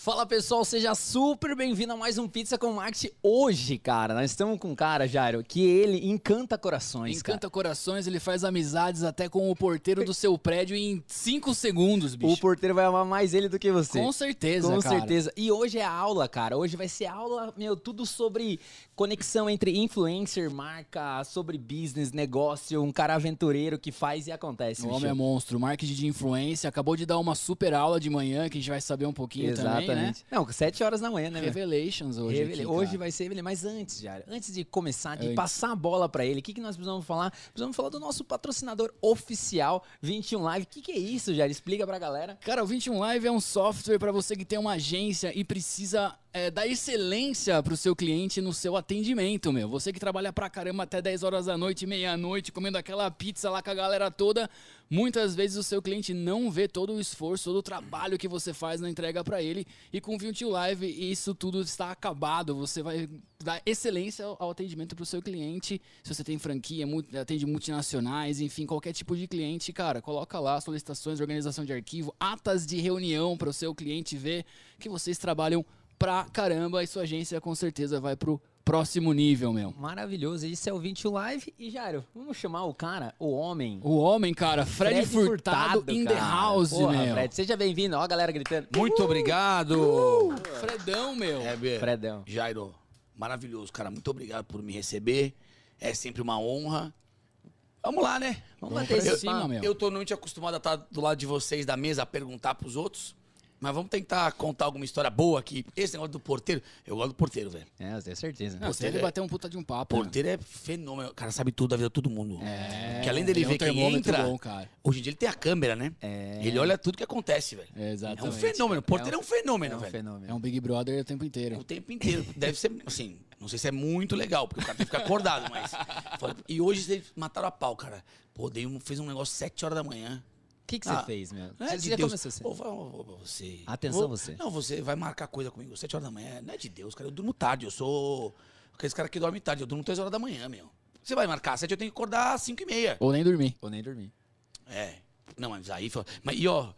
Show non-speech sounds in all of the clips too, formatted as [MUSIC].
Fala pessoal, seja super bem-vindo a mais um Pizza com Marketing. Hoje, cara, nós estamos com um cara, Jairo, que ele encanta corações. Encanta cara. corações, ele faz amizades até com o porteiro do seu prédio em 5 segundos, bicho. O porteiro vai amar mais ele do que você. Com certeza, Com cara. certeza. E hoje é aula, cara. Hoje vai ser aula, meu, tudo sobre conexão entre influencer, marca, sobre business, negócio, um cara aventureiro que faz e acontece. O bicho. homem é monstro, marketing de influência, acabou de dar uma super aula de manhã que a gente vai saber um pouquinho também, né? Não, sete horas da manhã, né? Revelations hoje. Revela- aqui, Hoje vai ser Revela- mas antes, Jair, antes de começar, de Antes. passar a bola pra ele, o que, que nós precisamos falar? Precisamos falar do nosso patrocinador oficial, 21 Live. O que, que é isso, Jair? Explica pra galera. Cara, o 21 Live é um software para você que tem uma agência e precisa é, dar excelência pro seu cliente no seu atendimento, meu. Você que trabalha pra caramba até 10 horas da noite, meia-noite, comendo aquela pizza lá com a galera toda, muitas vezes o seu cliente não vê todo o esforço, todo o trabalho que você faz na entrega pra ele. E com o 21 Live isso tudo está acabado. Você vai dar excelência ao- atendimento pro seu cliente. Se você tem franquia, atende multinacionais, enfim, qualquer tipo de cliente, cara, coloca lá solicitações, organização de arquivo, atas de reunião para o seu cliente ver que vocês trabalham pra caramba e sua agência com certeza vai pro próximo nível, meu. Maravilhoso. Isso é o 21 Live. E, Jairo, vamos chamar o cara, o homem. O homem, cara, Fred, Furtado, in the cara. house, Porra, meu. Fred, seja bem-vindo. Ó a galera gritando. Muito obrigado. Fredão, meu. É, Bê. Fredão. Jairo, maravilhoso, cara. Muito obrigado por me receber. É sempre uma honra. Vamos lá, né? Vamos Vamos bater esse cima, meu. Eu tô normalmente acostumado a estar do lado de vocês da mesa a perguntar pros outros. Mas vamos tentar contar alguma história boa aqui. Esse negócio do porteiro, eu gosto do porteiro, velho. É, eu tenho certeza. Não, Porteiro deve é- bater um puta de um papo. Porteiro é fenômeno. O cara sabe tudo da vida de todo mundo. É, Porque além dele ele é um ver quem termômetro entra, bom, cara. hoje em dia ele tem a câmera, né? É. Ele olha tudo que acontece, velho. É, exatamente. É um fenômeno. O porteiro é um, fenômeno, É um velho. fenômeno. É um Big Brother o tempo inteiro. O tempo inteiro. Deve ser, assim, não sei se é muito legal, porque o cara tem que ficar acordado, mas. [LAUGHS] E hoje eles mataram a pau, cara. Pô, dei um, fez um negócio 7 horas da manhã. O que, que Ah, você fez, meu? Não é Você de já Deus. começou assim. Ô, você. Atenção, você. Não, você vai marcar coisa comigo 7 horas da manhã. Não é de Deus, cara. Eu durmo tarde. Eu sou. Aqueles caras que dormem tarde. Eu durmo 3 horas da manhã, meu. Você vai marcar 7, eu tenho que acordar às 5 e meia. Ou nem dormir. Ou nem dormir. É. Não, mas aí. Mas, e ó,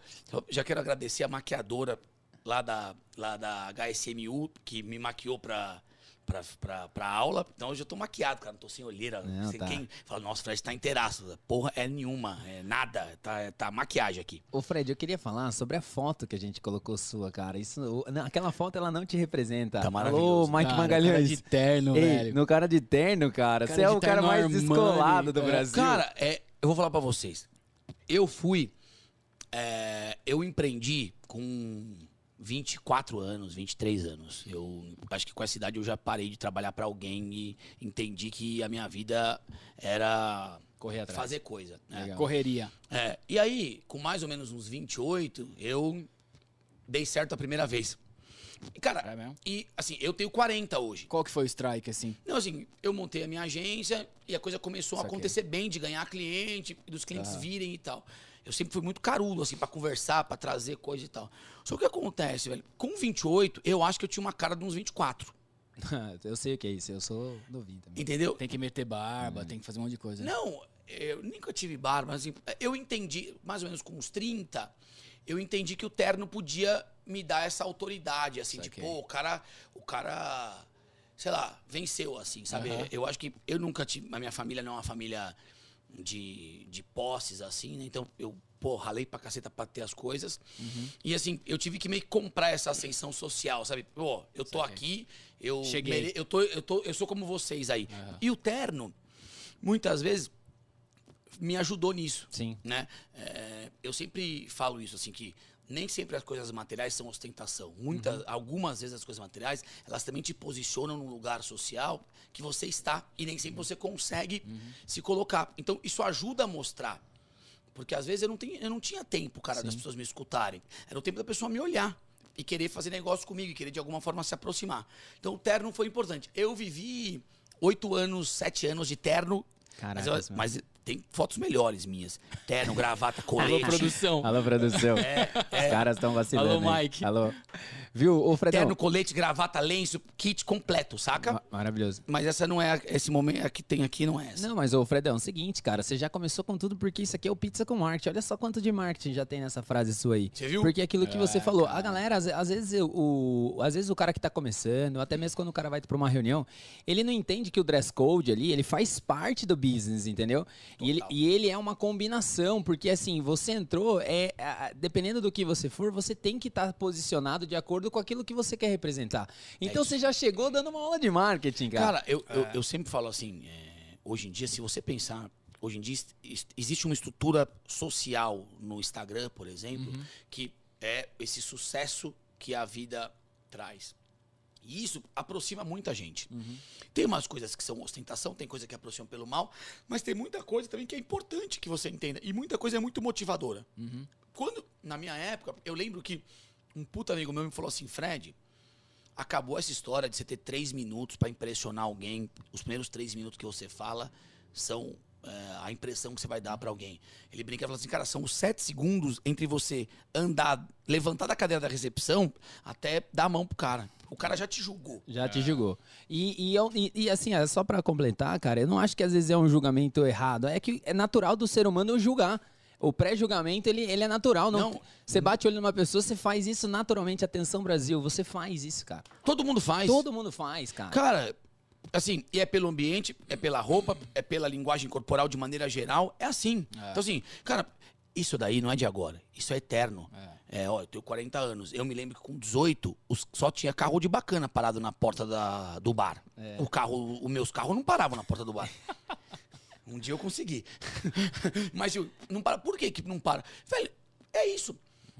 já quero agradecer a maquiadora lá da, lá da HSMU, que me maquiou pra, pra, pra, pra aula. Então hoje eu tô maquiado, cara. Não tô sem olheira. Não, sem tá. quem fala, nossa, o Fred tá inteiraço. Porra, é nenhuma. É nada. Tá, tá maquiagem aqui. Ô Fred, eu queria falar sobre a foto que a gente colocou sua, cara. Isso, não, aquela foto ela não te representa. Tá Alô, maravilhoso. Mike Cara, Magalhães. cara de terno, Ei, velho. no cara de terno, cara. Cara Você é o cara mais Armani, descolado do é. Brasil. Cara, é, eu vou falar pra vocês. Eu fui. é, eu empreendi com 24 anos, 23 anos. Eu acho que com essa idade eu já parei de trabalhar pra alguém e entendi que a minha vida era Correr atrás. fazer coisa. né? Correria. É, e aí, com mais ou menos uns 28, eu dei certo a primeira vez. E, cara, É e assim, eu tenho 40 hoje. Qual que foi o strike, assim? Não, assim, eu montei a minha agência e a coisa começou a Saquei. acontecer bem, de ganhar cliente, dos clientes Ah. virem e tal. Eu sempre fui muito carudo, assim, pra conversar, pra trazer coisa e tal. Só que o que acontece, velho? Com 28, eu acho que eu tinha uma cara de uns 24. [LAUGHS] eu sei o que é isso, eu sou novinho também. Entendeu? Tem que meter barba, tem que fazer um monte de coisa. né? Não, eu nunca tive barba, mas assim, eu entendi, mais ou menos com uns 30, eu entendi que o terno podia me dar essa autoridade, assim, Saquei. tipo, pô, o cara, o cara, sei lá, venceu, assim, sabe? Aham. Eu acho que eu nunca tive, a minha família não é uma família de, de posses, assim, né? Então eu, pô, ralei pra caceta pra ter as coisas. Uhum. E assim, eu tive que meio que comprar essa ascensão social, sabe? Pô, eu tô Saquei. aqui, eu, Cheguei. eu, tô, eu, tô, eu sou como vocês aí. Aham. E o terno, muitas vezes, me ajudou nisso. Sim. Né? É, eu sempre falo isso, assim, que nem sempre as coisas materiais são ostentação. Muitas, algumas vezes as coisas materiais, elas também te posicionam num lugar social que você está e nem sempre você consegue se colocar. Então, isso ajuda a mostrar. Porque às vezes eu não, tenho, eu não tinha tempo, cara, das pessoas me escutarem. Era o tempo da pessoa me olhar e querer fazer negócio comigo, e querer de alguma forma se aproximar. Então o terno foi importante. Eu vivi oito anos, sete anos de terno. mas, eu- meu. mas tem fotos melhores minhas. Terno, gravata, colete. Alô, produção. Alô, produção. É, Os caras estão vacilando. Alô, hein? Mike. Alô. Viu, ô Fredão? Terno, colete, gravata, lenço, kit completo, saca? Ma- Maravilhoso. Mas essa não é. a- Esse momento a que tem aqui não é essa. Não, mas ô Fredão, é o seguinte, cara, você já começou com tudo porque isso aqui é o pizza com marketing. Olha só quanto de marketing já tem nessa frase sua aí. Você viu? Porque aquilo que você É, falou, cara. a galera, às, às vezes eu- o, às vezes o cara que tá começando, até mesmo quando o cara vai pra uma reunião, ele não entende que o dress code ali, ele faz parte do business, entendeu? E ele, e ele é uma combinação, porque assim, você entrou, é, dependendo do que você for, você tem que estar posicionado de acordo com aquilo que você quer representar. Então você já chegou dando uma aula de marketing, cara. Cara, eu, eu, eu sempre falo assim, é, hoje em dia, se você pensar, hoje em dia existe uma estrutura social no Instagram, por exemplo, que é esse sucesso que a vida traz. E isso aproxima muita gente. Tem umas coisas que são ostentação, tem coisa que aproxima pelo mal, mas tem muita coisa também que é importante que você entenda. E muita coisa é muito motivadora. Quando, na minha época, eu lembro que um puta amigo meu me falou assim, Fred, acabou essa história de você ter três minutos pra impressionar alguém. Os primeiros três minutos que você fala são é, a impressão que você vai dar pra alguém. Ele brinca e fala assim, cara, são os sete segundos entre você andar, levantar da cadeira da recepção até dar a mão pro cara. O cara já te julgou. Já te julgou. E, e, eu- e- e, assim, é só pra completar, cara, eu não acho que às vezes é um julgamento errado. É que é natural do ser humano julgar. O pré-julgamento, ele, ele é natural. Não, Não. Você bate o olho numa pessoa, você faz isso naturalmente. Atenção, Brasil, você faz isso, cara. Todo mundo faz. Todo mundo faz, cara. Cara, assim, e é pelo ambiente, é pela roupa, é pela linguagem corporal de maneira geral, é assim. Então, assim, cara, isso daí não é de agora, isso é eterno. É, ó, eu tenho 40 anos. Eu me lembro que com 18, os- só tinha carro de bacana parado na porta da- do bar. O carro, os meus carros não paravam na porta do bar. [LAUGHS] um dia eu consegui. [LAUGHS] Mas eu, não para. Por que, que não para? Velho, é isso.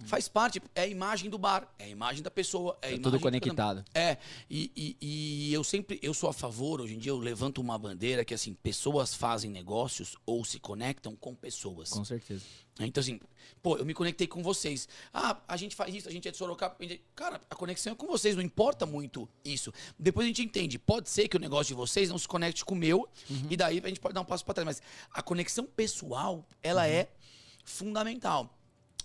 Faz parte, é a imagem do bar, é a imagem da pessoa, é É tudo conectado. é, e, e- e eu sempre, eu sou a favor, hoje em dia eu levanto uma bandeira que assim, pessoas fazem negócios ou se conectam com pessoas. Com certeza. Então assim, pô, eu me conectei com vocês. Ah, a gente faz isso, a gente é de Sorocaba. gente- Cara, a conexão é com vocês, não importa muito isso. Depois a gente entende, pode ser que o negócio de vocês não se conecte com o meu, e daí a gente pode dar um passo para trás. Mas a conexão pessoal, ela é fundamental.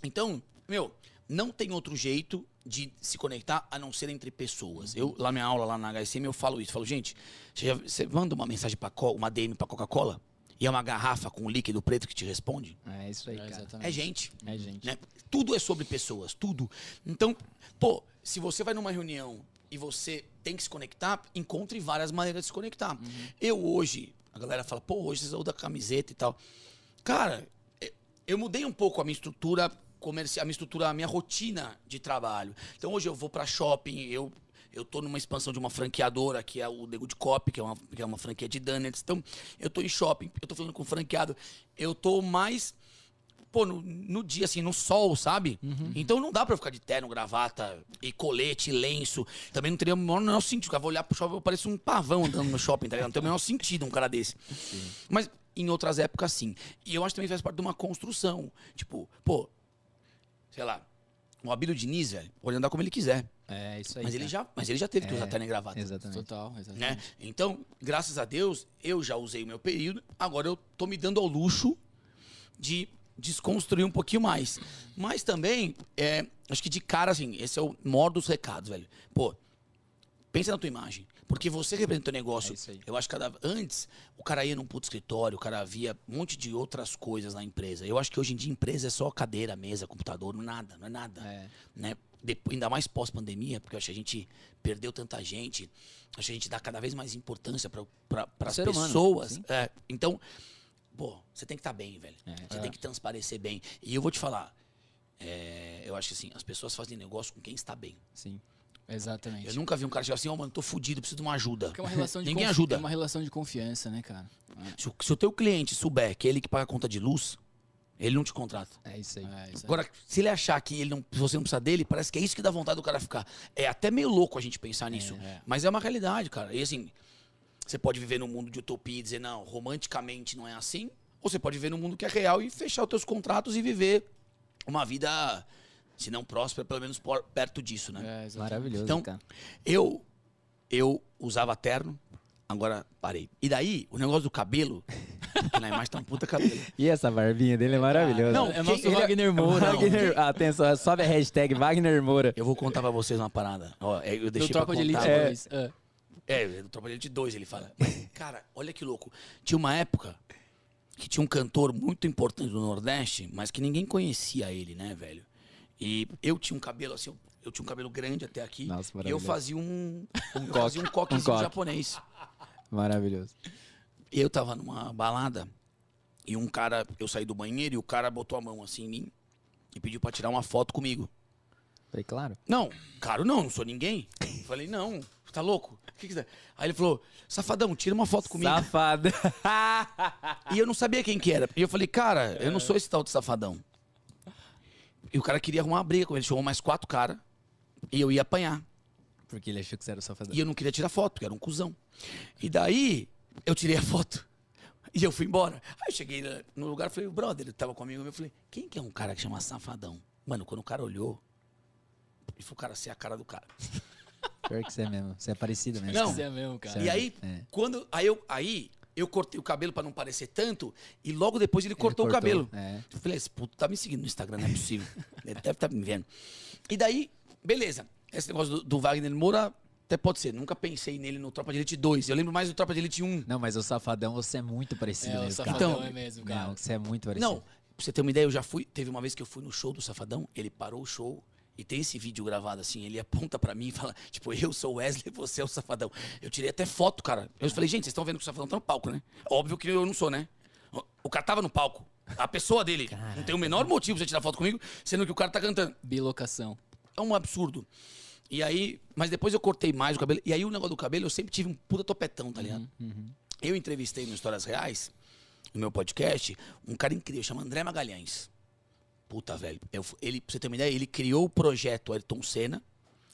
Então, meu, não tem outro jeito de se conectar a não ser entre pessoas. Eu, lá minha aula, lá na HSM, eu falo isso. Eu falo, gente, você, já- você manda uma mensagem para uma DM para Coca-Cola e é uma garrafa com um líquido preto que te responde? É isso aí, É, cara. exatamente. É gente. É gente. Né? Tudo é sobre pessoas, tudo. Então, pô, se você vai numa reunião e você tem que se conectar, encontre várias maneiras de se conectar. Eu hoje, a galera fala, pô, hoje vocês usam da camiseta e tal. Cara, eh, eu mudei um pouco a minha estrutura comercial, a minha estrutura, a minha rotina de trabalho. Então hoje eu vou pra shopping, eu eu tô numa expansão de uma franqueadora, que é o Nego de Cop, que é uma, que é uma franquia de donuts. Então, eu tô em shopping, eu tô falando com franqueado, eu tô mais pô, no, no dia, assim, no sol, sabe? Então não dá pra eu ficar de terno, gravata e colete, lenço. Também não teria o menor, sentido. Eu vou olhar pro shopping, eu pareço um pavão andando no shopping, tá ligado? Não tem o menor sentido um cara desse. Mas em outras épocas, sim. E eu acho que também faz parte de uma construção. Tipo, pô, sei lá, o Abílio Diniz, velho, pode andar como ele quiser. É isso aí. Mas ele, já, mas ele já teve que É, usar terno e gravata Exatamente. Total, exatamente. né? Então, graças a Deus, eu já usei o meu período, agora eu tô me dando ao luxo de desconstruir um pouquinho mais. Mas também, é, acho que de cara, assim, esse é o maior dos recados, velho. Pô, pensa na tua imagem. Porque você representa o negócio. É. Eu acho que cada, antes o cara ia num puto escritório, o cara via um monte de outras coisas na empresa. Eu acho que hoje em dia empresa é só cadeira, mesa, computador, é nada, não é nada É. né? Depo- ainda mais pós-pandemia, porque eu acho que a gente perdeu tanta gente, acho que a gente dá cada vez mais importância para as humano, pessoas. sim. É, então, pô, você tem que estar bem, velho. É. Você tem que transparecer bem. E eu vou te falar, é, eu acho que assim, as pessoas fazem negócio com quem está bem. Sim. Exatamente. Eu nunca vi um cara chegar assim, ó, mano, tô fudido, preciso de uma ajuda. Porque é uma relação de Ninguém ajuda. É uma relação de confiança, né, cara? Se, o- se o teu cliente souber que é ele que paga a conta de luz, ele não te contrata. É isso aí. É, isso aí. Agora, se ele achar que ele não, você não precisa dele, parece que é isso que dá vontade do cara ficar. É até meio louco a gente pensar nisso. é. Mas é uma realidade, cara. E assim, você pode viver num mundo de utopia e dizer, não, romanticamente não é assim. Ou você pode viver num mundo que é real e fechar os teus contratos e viver uma vida, se não próspera, pelo menos por- perto disso, né? É. Maravilhoso, Então, cara. Eu, eu usava terno, agora parei. E daí, o negócio do cabelo, porque na imagem tá um puta cabelo. [LAUGHS] E essa barbinha dele é maravilhosa. Não, é nosso ele- Wagner Moura. Wagner, [LAUGHS] atenção, sobe a hashtag Wagner Moura. Eu vou contar pra vocês uma parada. Ó, é, eu Do deixei pra Tropa de Elite. É. 2. É. É, do Tropa de Elite 2 ele fala. Mas, cara, olha que louco. Tinha uma época que tinha um cantor muito importante do Nordeste, mas que ninguém conhecia ele, né, velho? E eu tinha um cabelo assim, eu, eu tinha um cabelo grande até aqui. Nossa, e eu fazia um, [LAUGHS] um, coque. fazia um coquezinho Um coque. japonês. Maravilhoso. Eu tava numa balada e um cara, eu saí do banheiro e o cara botou a mão assim em mim e pediu pra tirar uma foto comigo. Falei, claro. Não, caro não, não sou ninguém. Falei, não, tá louco? O que que você... Aí ele falou, safadão, tira uma foto comigo. Safado. [LAUGHS] E eu não sabia quem que era. E eu falei, cara, eu não sou esse tal de safadão. E o cara queria arrumar uma briga com ele. Chamou mais quatro caras. E eu ia apanhar. Porque ele achou que você era o safadão. E eu não queria tirar foto, porque era um cuzão. E daí, eu tirei a foto. [LAUGHS] E eu fui embora. Aí eu cheguei no lugar, falei, o brother, ele tava comigo. Eu falei, quem que é um cara que chama safadão? Mano, quando o cara olhou, ele falou, cara, você é a cara do cara. Pior que você é mesmo. Você é parecido mesmo. Não. Isso é mesmo, cara. E aí, É. quando. Aí eu, aí eu cortei o cabelo pra não parecer tanto, e logo depois ele cortou, o cortou, cabelo. é. Eu falei, esse puto tá me seguindo no Instagram, não é possível. [LAUGHS] ele deve estar me vendo. E daí, beleza. Esse negócio do, do Wagner Moura, até pode ser. Nunca pensei nele no Tropa de Elite 2. Eu lembro mais do Tropa de Elite 1. Não, mas o safadão, você é muito parecido É, o mesmo, cara. Safadão Então, é mesmo, cara. Não, você é muito parecido. Não, pra você ter uma ideia, eu já fui. Teve uma vez que eu fui no show do Safadão, ele parou o show. E tem esse vídeo gravado assim, ele aponta pra mim e fala, tipo, eu sou o Wesley, você é o Safadão. Eu tirei até foto, cara. Eu falei, gente, vocês estão vendo que o Safadão tá no palco, né? Óbvio que eu não sou, né? O- cara tava no palco. A pessoa dele. Não tem o menor motivo pra você tirar foto comigo, sendo que o cara tá cantando. Bilocação. É um absurdo. E aí, mas depois eu cortei mais o cabelo. E aí o negócio do cabelo, eu sempre tive um puta topetão, tá ligado? Eu entrevistei no Histórias Reais, no meu podcast, um cara incrível, chama André Magalhães. Puta, velho. Eu ele, pra você ter uma ideia, ele criou o projeto Ayrton Senna.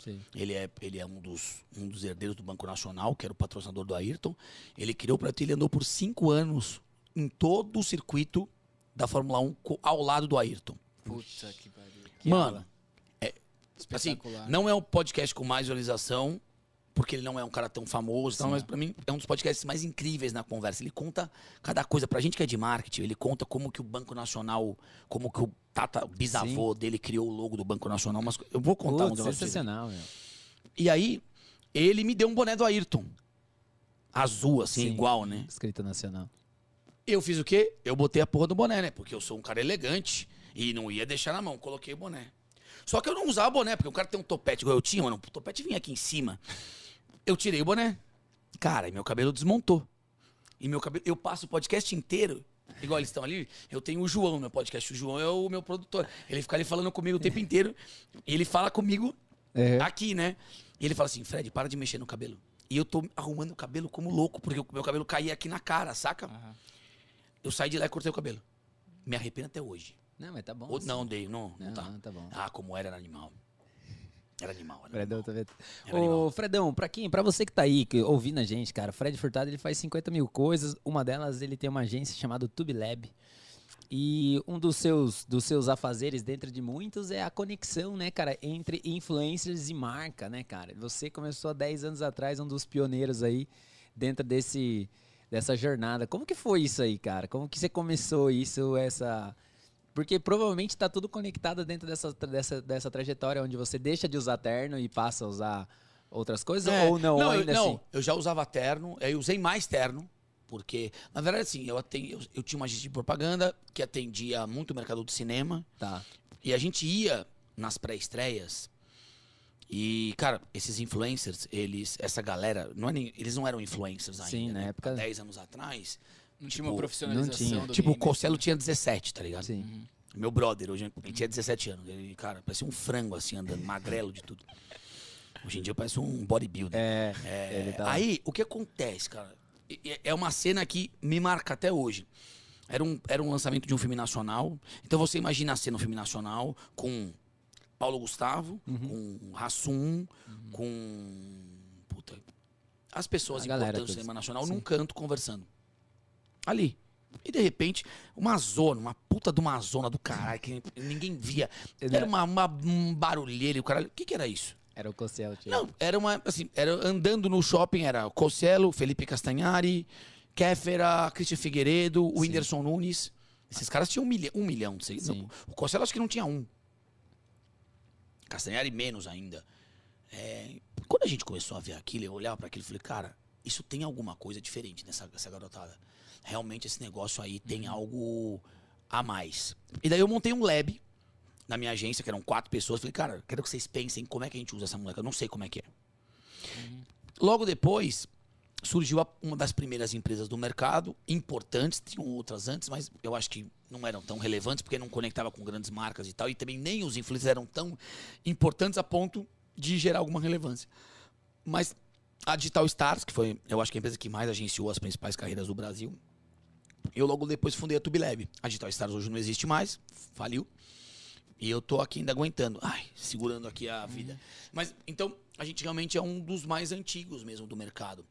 Sim. Ele é, ele é um, dos, um dos herdeiros do Banco Nacional, que era o patrocinador do Ayrton. Ele criou o projeto e ele andou por cinco anos em todo o circuito da Fórmula 1 co- ao lado do Ayrton. Puta que pariu. Mano, é, assim, não é o podcast com mais visualização, porque ele não é um cara tão famoso, tal, mas pra mim é um dos podcasts mais incríveis na conversa. Ele conta cada coisa. Pra gente que é de marketing, ele conta como que o Banco Nacional, como que o Tata, o bisavô dele criou o logo do Banco Nacional. Mas eu vou contar um Putz, negócio. pra vocês. sensacional, meu. E aí, ele me deu um boné do Ayrton. Azul, assim, Sim. igual, né? Escrita nacional. Eu fiz o quê? Eu botei a porra do boné, né? Porque eu sou um cara elegante e não ia deixar na mão. Coloquei o boné. Só que eu não usava boné, porque o cara tem um topete igual eu tinha, mano. O topete vinha aqui em cima. Eu tirei o boné. Cara, e meu cabelo desmontou. E meu cabelo. Eu passo o podcast inteiro. Igual eles estão ali, eu tenho o João no meu podcast. O João é o meu produtor. Ele fica ali falando comigo o tempo [LAUGHS] inteiro. E ele fala comigo É. aqui, né? E ele fala assim: Fred, para de mexer no cabelo. E eu tô arrumando o cabelo como louco, porque o meu cabelo caía aqui na cara, saca? Aham. Eu saí de lá e cortei o cabelo. Me arrependo até hoje. Não, mas tá bom. Ou- assim. não, dei, não, não, Não, tá. não, tá bom. Ah, como era, era animal. Era animal, era Fredão, animal. tá vendo? Ô, animal. Fredão, pra quem, pra você que tá aí, que, ouvindo a gente, cara, Fred Furtado, ele faz 50 mil coisas. Uma delas, ele tem uma agência chamada TubeLab. E um dos seus, dos seus afazeres, dentro de muitos, é a conexão, né, cara, entre influencers e marca, né, cara? Você começou há 10 anos atrás, um dos pioneiros aí, dentro desse, dessa jornada. Como que foi isso aí, cara? Como que você começou isso, essa... Porque provavelmente tá tudo conectado dentro dessa, dessa, dessa trajetória, onde você deixa de usar terno e passa a usar outras coisas, É, ou não, eu, ainda não, assim? eu já usava terno, eu usei mais terno, porque, na verdade, assim, eu, aten- eu, eu tinha uma agência de propaganda que atendia muito o mercado do cinema, Tá. e a gente ia nas pré-estreias. E, cara, esses influencers, eles, essa galera, não é eles não eram influencers ainda. Sim, na né? época- Há 10 anos atrás. Não Tipo, tinha uma profissionalização não tinha. do Tipo, o game. Costello tinha 17, tá ligado? Sim. Meu brother, hoje ele tinha 17 anos. Ele, cara, parecia um frango assim, andando, magrelo de tudo. Hoje em dia parece um bodybuilder. É, É, tá... Aí, o que acontece, cara? É uma cena que me marca até hoje. Era um, era um lançamento de um filme nacional. Então você imagina a cena um filme nacional com Paulo Gustavo, Uhum. com Rassum, com. Puta. As pessoas A galera importantes do cinema nacional Sim. num canto conversando. Ali. E de repente, uma zona, uma puta de uma zona do caralho que ninguém via. Era é- uma, uma um barulheira e o caralho. O que, que era isso? Era o Cossel, tio. Não, era uma, assim, era andando no shopping, era Cosselo, Felipe Castanhari, Kéfera, Christian Figueiredo, o Whindersson Nunes. Esses caras tinham um, milha, um milhão. Sei, Sim. o Costello acho que não tinha um. Castanhari menos ainda. É, quando a gente começou a ver aquilo, eu olhava para aquilo e falei, cara, isso tem alguma coisa diferente nessa, nessa garotada. Realmente esse negócio aí tem algo a mais. E daí eu montei um lab na minha agência, que eram quatro pessoas. Falei, cara, quero que vocês pensem como é que a gente usa essa moleca. Eu não sei como é que é. Logo depois, surgiu uma das primeiras empresas do mercado, importantes, tinham outras antes, mas eu acho que não eram tão relevantes, porque não conectava com grandes marcas e tal, e também nem os influencers eram tão importantes a ponto de gerar alguma relevância. Mas a Digital Stars, que foi, eu acho que a empresa que mais agenciou as principais carreiras do Brasil, eu logo depois fundei a TubeLab. A Digital Stars hoje não existe mais, faliu. E eu tô aqui ainda aguentando. Ai, segurando aqui a vida. Mas, então, a gente realmente é um dos mais antigos mesmo do mercado.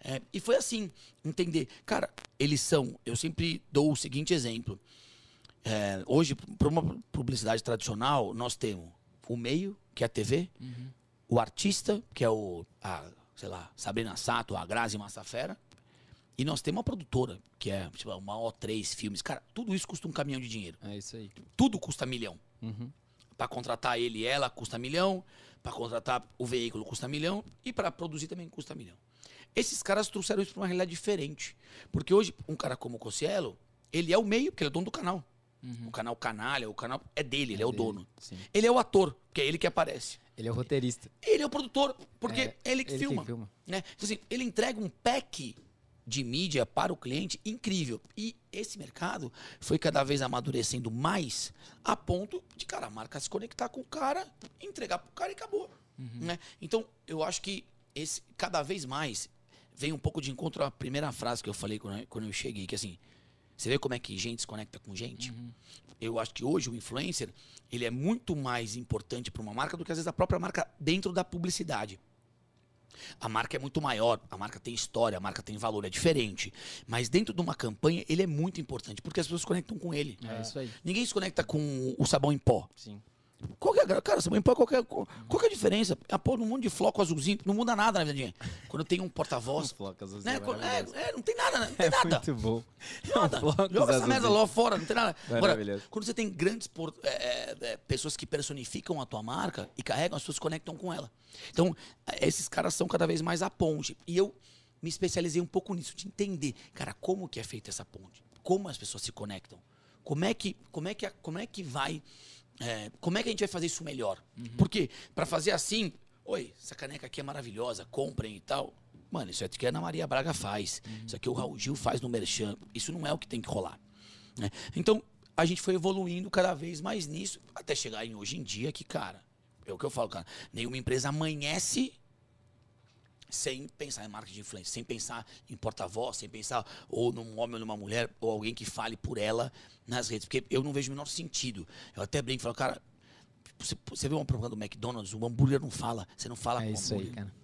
É, e foi assim, entender. Cara, eles são. Eu sempre dou o seguinte exemplo. É, hoje, para uma publicidade tradicional, nós temos o meio, que é a TV, o artista, que é o, a, sei lá, Sabrina Sato, a Grazi Massafera, e nós temos uma produtora, que é tipo, uma O3 Filmes. Cara, tudo isso custa um caminhão de dinheiro. É isso aí. Tudo custa milhão. Uhum. Para contratar ele e ela custa milhão, para contratar o veículo custa milhão e para produzir também custa milhão. Esses caras trouxeram isso para uma realidade diferente. Porque hoje, um cara como o Cossielo, ele é o meio, porque ele é dono do canal. O canal Canalha, o canal é dele, ele é o dele, dono. sim. Ele é o ator, porque é ele que aparece. Ele é o roteirista. Ele é o produtor, porque É, é ele que ele que filma. filma. né? Então, assim, ele entrega um pack de mídia para o cliente incrível. E esse mercado foi cada vez amadurecendo mais a ponto de, cara, a marca se conectar com o cara, entregar pro cara e acabou. Né? Então, eu acho que esse cada vez mais vem um pouco de encontro à primeira frase que eu falei quando eu, quando eu cheguei, que assim, você vê como é que gente se conecta com gente? Eu acho que hoje o influencer, ele é muito mais importante para uma marca do que às vezes a própria marca dentro da publicidade. A marca é muito maior, a marca tem história, a marca tem valor, é diferente. Mas dentro de uma campanha, ele é muito importante, porque as pessoas se conectam com ele. É isso aí. Ninguém se conecta com o sabão em pó. Sim. Qual é, cara, em pó, qual que é, qual, qual é a diferença? É pôr um monte de floco azulzinho, não muda nada na verdade. Quando tem um porta-voz. [LAUGHS] Flocas Né? Quando- É, é, não tem nada, né? não tem [LAUGHS] nada. Muito bom. Nada. [LAUGHS] Flocos Joga essa merda lá fora, não tem nada. Agora, quando você tem grandes por- é, é, é, pessoas que personificam a tua marca e carregam, as pessoas conectam com ela. Então, é, esses caras são cada vez mais a ponte. E eu me especializei um pouco nisso, de entender, cara, como que é feita essa ponte? Como as pessoas se conectam? Como é que, como é que, como é que vai. É, como é que a gente vai fazer isso melhor? Porque, para fazer assim, oi, essa caneca aqui é maravilhosa, comprem e tal. Mano, isso aqui a Ana Maria Braga faz. Isso aqui o Raul Gil faz no Merchan. Isso não é o que tem que rolar. né? Então, a gente foi evoluindo cada vez mais nisso, até chegar em hoje em dia que, cara, é o que eu falo, cara, nenhuma empresa amanhece sem pensar em marketing de influência, sem pensar em porta-voz, sem pensar ou num homem ou numa mulher, ou alguém que fale por ela nas redes, porque eu não vejo o menor sentido. Eu até brinco, falo, cara, você, você vê uma propaganda do McDonald's, o hambúrguer não fala, você não fala É com o isso aí, hambúrguer. cara.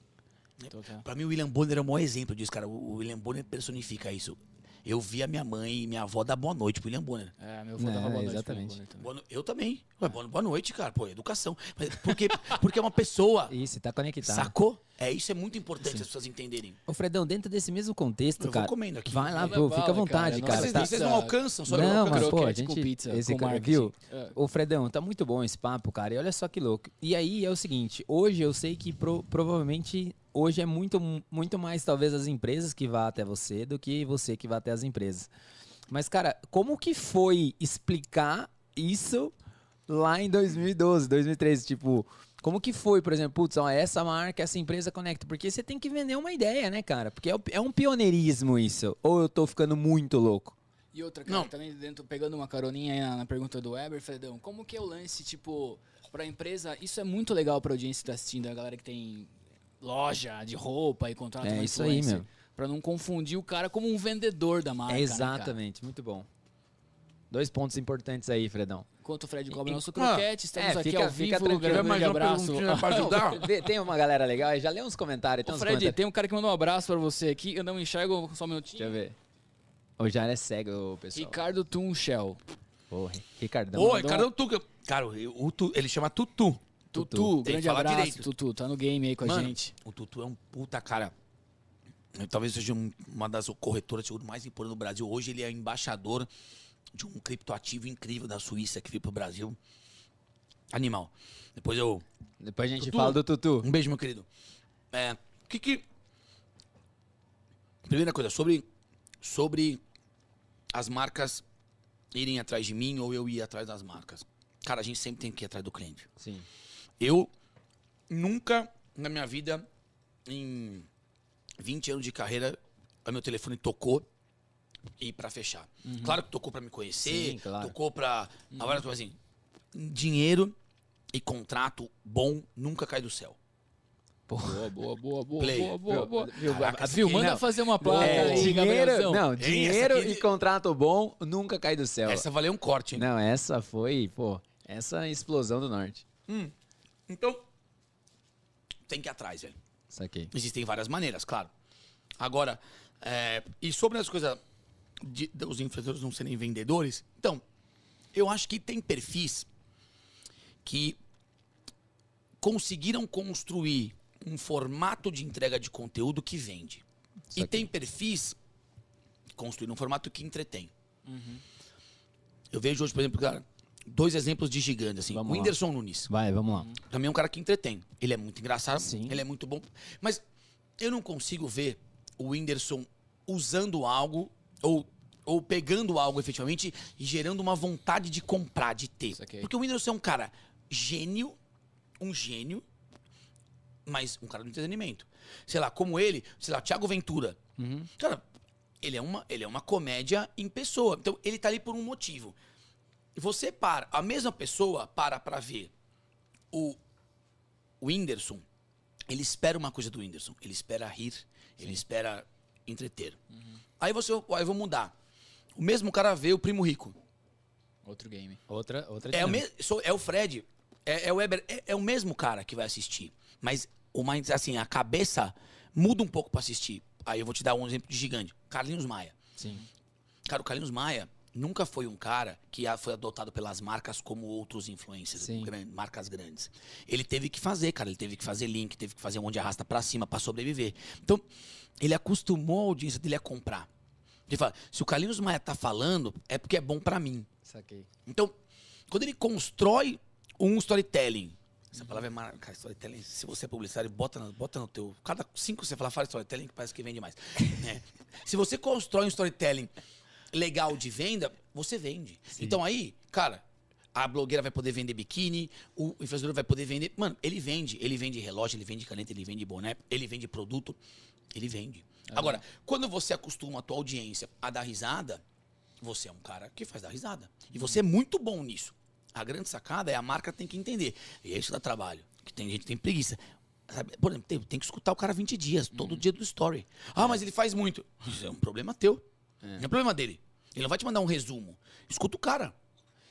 Total. Pra mim, o William Bonner é o maior exemplo disso, cara. O William Bonner personifica isso. Eu vi a minha mãe e minha avó dar boa noite pro William Bonner. É, meu avô Não, dava boa noite exatamente. também. Boa no- Eu também. Ué, boa, noite, cara. Pô, educação. Mas porque, porque é uma pessoa. Isso, tá conectado. Sacou? É isso é muito importante as pessoas entenderem. Ô, Fredão, dentro desse mesmo contexto, Eu vou cara. comendo aqui. Vai lá, pô, fica à vontade, cara. cara. vocês, tá- vocês não alcançam, só eu Não, alcanço. mas pô, a gente, com pizza, esse com marketing. viu? É. Ô, Fredão, tá muito bom esse papo, cara. E olha só que louco. E aí é o seguinte, hoje eu sei que pro- provavelmente hoje é muito, muito mais talvez as empresas que vá até você do que você que vá até as empresas. Mas, cara, como que foi explicar isso lá em 2012, 2013? Tipo, como que foi, por exemplo, putz, ó, essa marca, essa empresa conecta? Porque você tem que vender uma ideia, né, cara? Porque é, é um pioneirismo isso. Ou eu tô ficando muito louco? E outra, cara, Não. também dentro, pegando uma caroninha aí na, na pergunta do Weber, Fredão, como que é o lance, tipo, pra empresa, isso é muito legal pra audiência que tá assistindo, a galera que tem loja de roupa e contrata É uma isso aí, meu. Pra não confundir o cara como um vendedor da marca, é né, cara? exatamente, muito bom. Dois pontos importantes aí, Fredão. Enquanto o Fred cobra E- nosso croquete, estamos é, aqui fica- ao fica vivo, tranquilo. grande Mais uma abraço. pra ajudar? [LAUGHS] Tem uma galera legal aí, já lê uns comentários. Tem Ô, uns Fred, comentários. tem um cara que mandou um abraço pra você aqui, eu não enxergo, só um minutinho. Deixa eu ver. O Jair é cego, pessoal. Ricardo Tunchel. Ô, Ri- Ricardão. Ô, Tuca. Cara, o, o ele chama Tutu. Tutu, Tem que grande falar abraço, direito. Tutu, tá no game aí com a Mano, gente. O Tutu é um puta cara. talvez seja um, uma das corretoras de seguro mais importantes do Brasil. Hoje ele é embaixador de um criptoativo incrível da Suíça que veio pro Brasil. Animal. Depois eu. Depois a gente Tutu. fala do Tutu. Um beijo, meu querido. É. O que que. Primeira coisa, sobre. Sobre as marcas irem atrás de mim ou eu ir atrás das marcas. Cara, a gente sempre tem que ir atrás do cliente. Sim. Eu nunca na minha vida, em 20 anos de carreira, o meu telefone tocou e para fechar. Claro que tocou para me conhecer, Sim, claro. tocou para agora eu tô assim, dinheiro e contrato bom nunca cai do céu. Boa, boa, boa, boa, Play. boa, boa, boa. Viu? Caraca, viu? aqui Manda não. fazer uma placa É, aí, dinheiro, não, dinheiro aqui- e contrato bom nunca cai do céu. Essa valeu um corte, hein? Não, essa foi, pô, essa explosão do norte. Então tem que ir atrás, velho. Isso aqui. Existem várias maneiras, claro. Agora, é, e sobre as coisas de, dos influenciadores não serem vendedores, então, eu acho que tem perfis que conseguiram construir um formato de entrega de conteúdo que vende. e tem perfis que construíram um formato que entretém. Eu vejo hoje, por exemplo, cara, dois exemplos de gigantes, assim. Vamos o lá. Whindersson Nunes. Vai, vamos lá. Também é um cara que entretém. Ele é muito engraçado, Sim. ele é muito bom. Mas eu não consigo ver o Whindersson usando algo ou, ou pegando algo efetivamente e gerando uma vontade de comprar, de ter. Porque o Whindersson é um cara gênio, um gênio, mas um cara do entretenimento. Sei lá, como ele, sei lá, Thiago Ventura. Cara, ele é, uma, ele é uma comédia em pessoa. Então, ele tá ali por um motivo. Você para, a mesma pessoa para pra ver o o Whindersson, ele espera uma coisa do Whindersson. Ele espera rir, ele espera entreter. Aí você, aí eu vou mudar. O mesmo cara vê o Primo Rico. Outro game. Outra, outra É o, me, sou- é o Fred, é, é o Weber, é, é o mesmo cara que vai assistir. Mas o mais, assim, a cabeça muda um pouco pra assistir. Aí eu vou te dar um exemplo de gigante. Carlinhos Maia. Sim. Cara, o Carlinhos Maia nunca foi um cara que foi adotado pelas marcas como outros influencers, gran- marcas grandes. Ele teve que fazer, cara. Ele teve que fazer link, teve que fazer um monte de arrasta pra cima pra sobreviver. Então, ele acostumou a audiência dele a comprar. Ele fala, se o Carlinhos Maia tá falando, é porque é bom pra mim. Saquei. Então, quando ele constrói um storytelling, essa palavra é maravilhosa. Cara, storytelling, se você é publicitário, bota no, bota no teu. Cada cinco você fala, fala storytelling, que parece que vende mais. [LAUGHS] É. Se você constrói um storytelling legal de venda, você vende. Então aí, cara, a blogueira vai poder vender biquíni, o influenciador vai poder vender. Mano, ele vende. Ele vende relógio, ele vende caneta, ele vende boné, ele vende produto, ele vende. Agora, quando você acostuma a tua audiência a dar risada, você é um cara que faz dar risada. E você é muito bom nisso. A grande sacada é a marca tem que entender. E é isso dá trabalho. Que tem gente que tem preguiça. Sabe? Por exemplo, tem, tem que escutar o cara 20 dias, todo dia do story. Ah, mas ele faz muito. Isso é um problema teu. Não é problema dele. Ele não vai te mandar um resumo. Escuta o cara.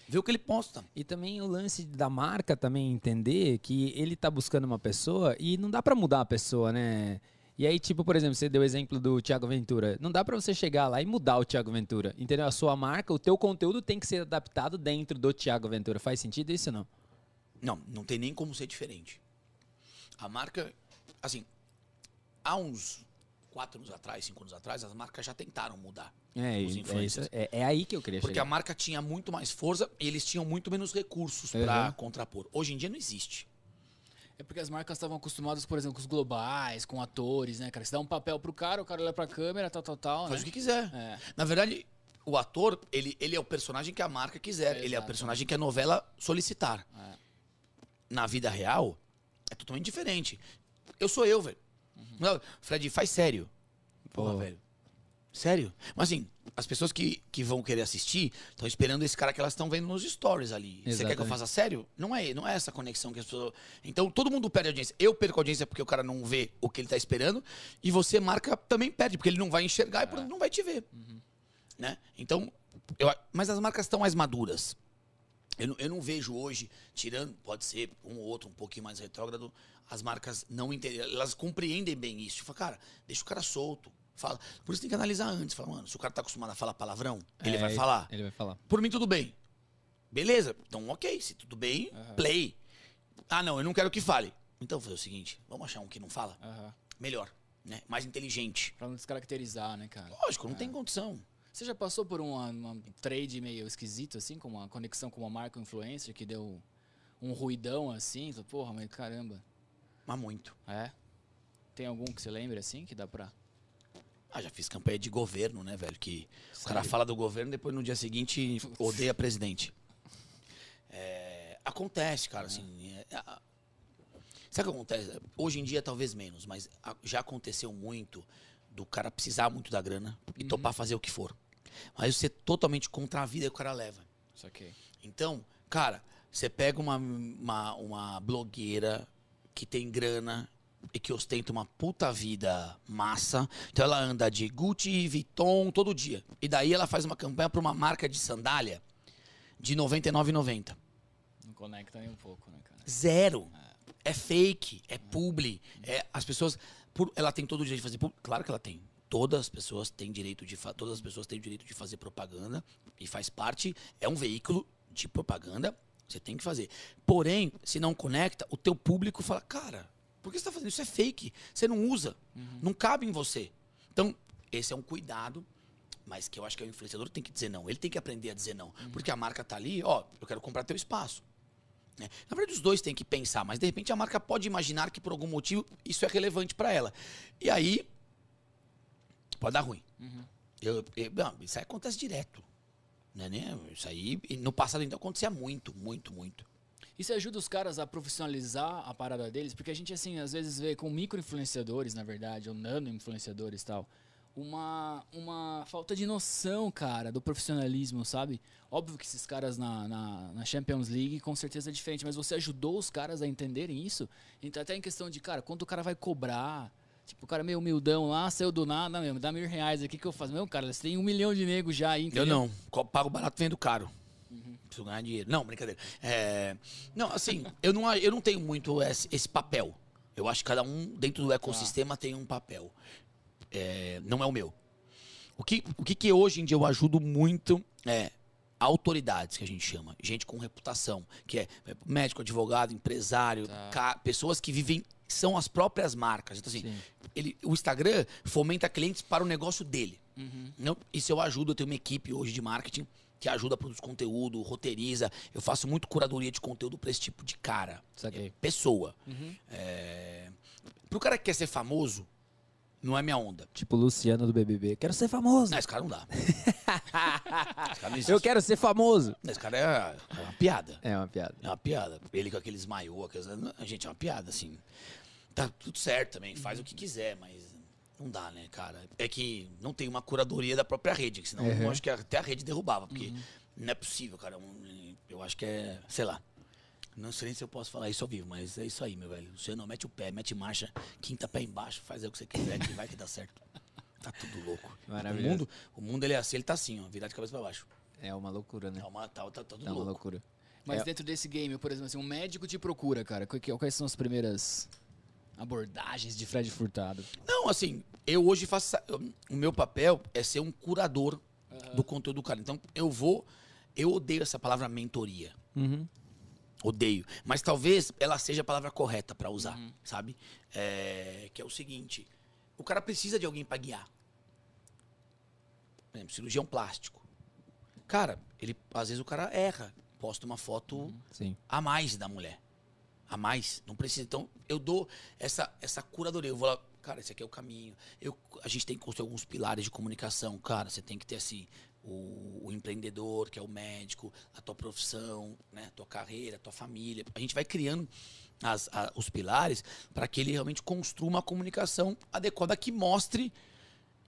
Vê o que ele posta. E também o lance da marca também entender que ele tá buscando uma pessoa e não dá pra mudar a pessoa, né? E aí, tipo, por exemplo, você deu o exemplo do Thiago Ventura. Não dá pra você chegar lá e mudar o Thiago Ventura. Entendeu? A sua marca, o teu conteúdo tem que ser adaptado dentro do Thiago Ventura. Faz sentido isso ou não? Não, não tem nem como ser diferente. A marca, assim, há uns quatro anos atrás, cinco anos atrás, as marcas já tentaram mudar. É, Os é, isso, influencers. é, é aí que eu queria Porque a chegar. marca tinha muito mais força e eles tinham muito menos recursos Uhum. pra contrapor. Hoje em dia não existe. É porque as marcas estavam acostumadas, por exemplo, com os globais, com atores, né, cara? Você dá um papel pro cara, o cara olha pra câmera, tal, tal, tal, né? Faz o que quiser. É. Na verdade, o ator, ele, ele é o personagem que a marca quiser. ele é o personagem que a novela solicitar. É. Na vida real, é totalmente diferente. Eu sou eu, velho. Uhum. Não, Fred, faz sério. Porra, Pô. velho. Sério. Mas assim, as pessoas que, que vão querer assistir estão esperando esse cara que elas estão vendo nos stories ali. Você quer que eu Exatamente. faça sério? Não é, não é essa conexão que as pessoas. Então todo mundo perde audiência. Eu perco audiência porque o cara não vê o que ele tá esperando. E você, marca, também perde, porque ele não vai enxergar e por- não vai te ver. Né? Então, eu, mas as marcas estão mais maduras. Eu não, eu não vejo hoje, tirando, pode ser um ou outro um pouquinho mais retrógrado, as marcas não entendem, elas compreendem bem isso. Tipo, cara, deixa o cara solto. Fala. Por isso tem que analisar antes. Fala, mano, se o cara tá acostumado a falar palavrão, ele É, vai falar. Ele vai falar. Por mim, tudo bem. Beleza. Então, ok. Se tudo bem, play. Ah, não, eu não quero que fale. Então, vou fazer o seguinte: vamos achar um que não fala? Aham. Melhor. né? Mais inteligente. Pra não descaracterizar, né, cara? Lógico, não tem condição. Você já passou por uma, uma trade meio esquisito, assim, com uma conexão com uma marca influencer que deu um ruidão assim? Porra, mas caramba. Mas muito. É? Tem algum que você lembra, assim, que dá pra... Ah, já fiz campanha de governo, né, velho? Que o cara Sério? fala do governo depois no dia seguinte [LAUGHS] odeia presidente. É, acontece, cara, assim. é, a- sabe o que acontece? Hoje em dia talvez menos, mas já aconteceu muito do cara precisar muito da grana e topar fazer o que for. Mas você totalmente contra a vida que o cara leva. Saquei. Então, cara, você pega uma, uma, uma blogueira que tem grana e que ostenta uma puta vida massa. Então ela anda de Gucci, Vuitton todo dia. E daí ela faz uma campanha pra uma marca de sandália de R$ 99,90. Não conecta nem um pouco, né, cara? Zero. É fake, é publi. É, as pessoas. por- ela tem todo o direito de fazer publi. Claro que ela tem. Todas as pessoas têm direito de todas as pessoas têm direito de fazer propaganda e faz parte. É um veículo de propaganda. Você tem que fazer. Porém, se não conecta, o teu público fala, cara, por que você está fazendo isso? É fake. Você não usa. Não cabe em você. Então, esse é um cuidado. Mas que eu acho que o influenciador tem que dizer não. Ele tem que aprender a dizer não. Porque a marca tá ali, ó, eu quero comprar teu espaço. né? Na verdade, os dois têm que pensar, mas de repente a marca pode imaginar que por algum motivo isso é relevante para ela. E aí pode dar ruim. Eu, eu- não, isso aí acontece direto. Né, né? Isso aí, no passado então acontecia muito, muito, muito. Você ajuda os caras a profissionalizar a parada deles? Porque a gente, assim, às vezes vê com micro-influenciadores, na verdade, ou nano-influenciadores e tal, uma, uma falta de noção, cara, do profissionalismo, sabe? Óbvio que esses caras na, na, na Champions League com certeza é diferente, mas você ajudou os caras a entenderem isso? Então, até em questão de, cara, quanto o cara vai cobrar? Tipo, o cara meio humildão lá, saiu do nada, mesmo, dá mil reais aqui que eu faço. Meu, cara, você tem um milhão de negros já aí, Eu entendeu? não. Co- Pago barato vendo caro. Preciso ganhar dinheiro. Não, brincadeira. É, não, assim, [LAUGHS] eu não, eu não tenho muito esse, esse papel. Eu acho que cada um dentro do ecossistema tem um papel. É, não é o meu. O que, o que, que hoje em dia eu ajudo muito é autoridades, que a gente chama. Gente com reputação, que é médico, advogado, empresário, Tá. pessoas que vivem, são as próprias marcas. Então, assim, Sim. ele, o Instagram fomenta clientes para o negócio dele. Uhum. Não, isso eu ajudo, eu tenho uma equipe hoje de marketing que ajuda a produzir conteúdo, roteiriza. Eu faço muito curadoria de conteúdo para esse tipo de cara. Saquei. É, pessoa. Uhum. É... Pro cara que quer ser famoso, não é minha onda. Tipo o Luciano do BBB. Quero ser famoso. Não, esse cara não dá. [LAUGHS] cara não. Eu quero ser famoso. Esse cara é, é uma piada. É uma piada. É uma piada. Ele com aqueles maiô, aqueles... Gente, é uma piada, assim. Tá tudo certo também, faz o que quiser, mas não dá, né, cara? É que não tem uma curadoria da própria rede, senão Uhum. eu acho que até a rede derrubava, porque não é possível, cara. Eu acho que é, sei lá. Não sei nem se eu posso falar isso ao vivo, mas é isso aí, meu velho. Você não mete o pé, mete marcha, quinta pé embaixo, faz o que você quiser, que vai que dá certo. [LAUGHS] Tá tudo louco. O Maravilhoso. mundo, o mundo ele é assim, ele tá assim, ó, virado de cabeça pra baixo. É uma loucura, né? Tá, uma, tá, tá, tá tudo É uma louco. loucura. Mas É. dentro desse game, por exemplo, assim, um médico te procura, cara. Quais são as primeiras abordagens de Fred Furtado? Não, assim, eu hoje faço. O meu papel é ser um curador do conteúdo do cara. Então, eu vou. Eu odeio essa palavra mentoria. Uhum. Odeio. Mas talvez ela seja a palavra correta pra usar, sabe? É, que é o seguinte: o cara precisa de alguém pra guiar. Por exemplo, cirurgião plástico. Cara, ele, às vezes o cara erra, posta uma foto Sim. a mais da mulher. A mais. Não precisa. Então, eu dou essa, essa curadoria. Eu vou lá, cara, esse aqui é o caminho. Eu, a gente tem que construir alguns pilares de comunicação. Cara, você tem que ter assim. O, o empreendedor, que é o médico, a tua profissão, né, a tua carreira, a tua família. A gente vai criando as- a- os pilares para que ele realmente construa uma comunicação adequada que mostre.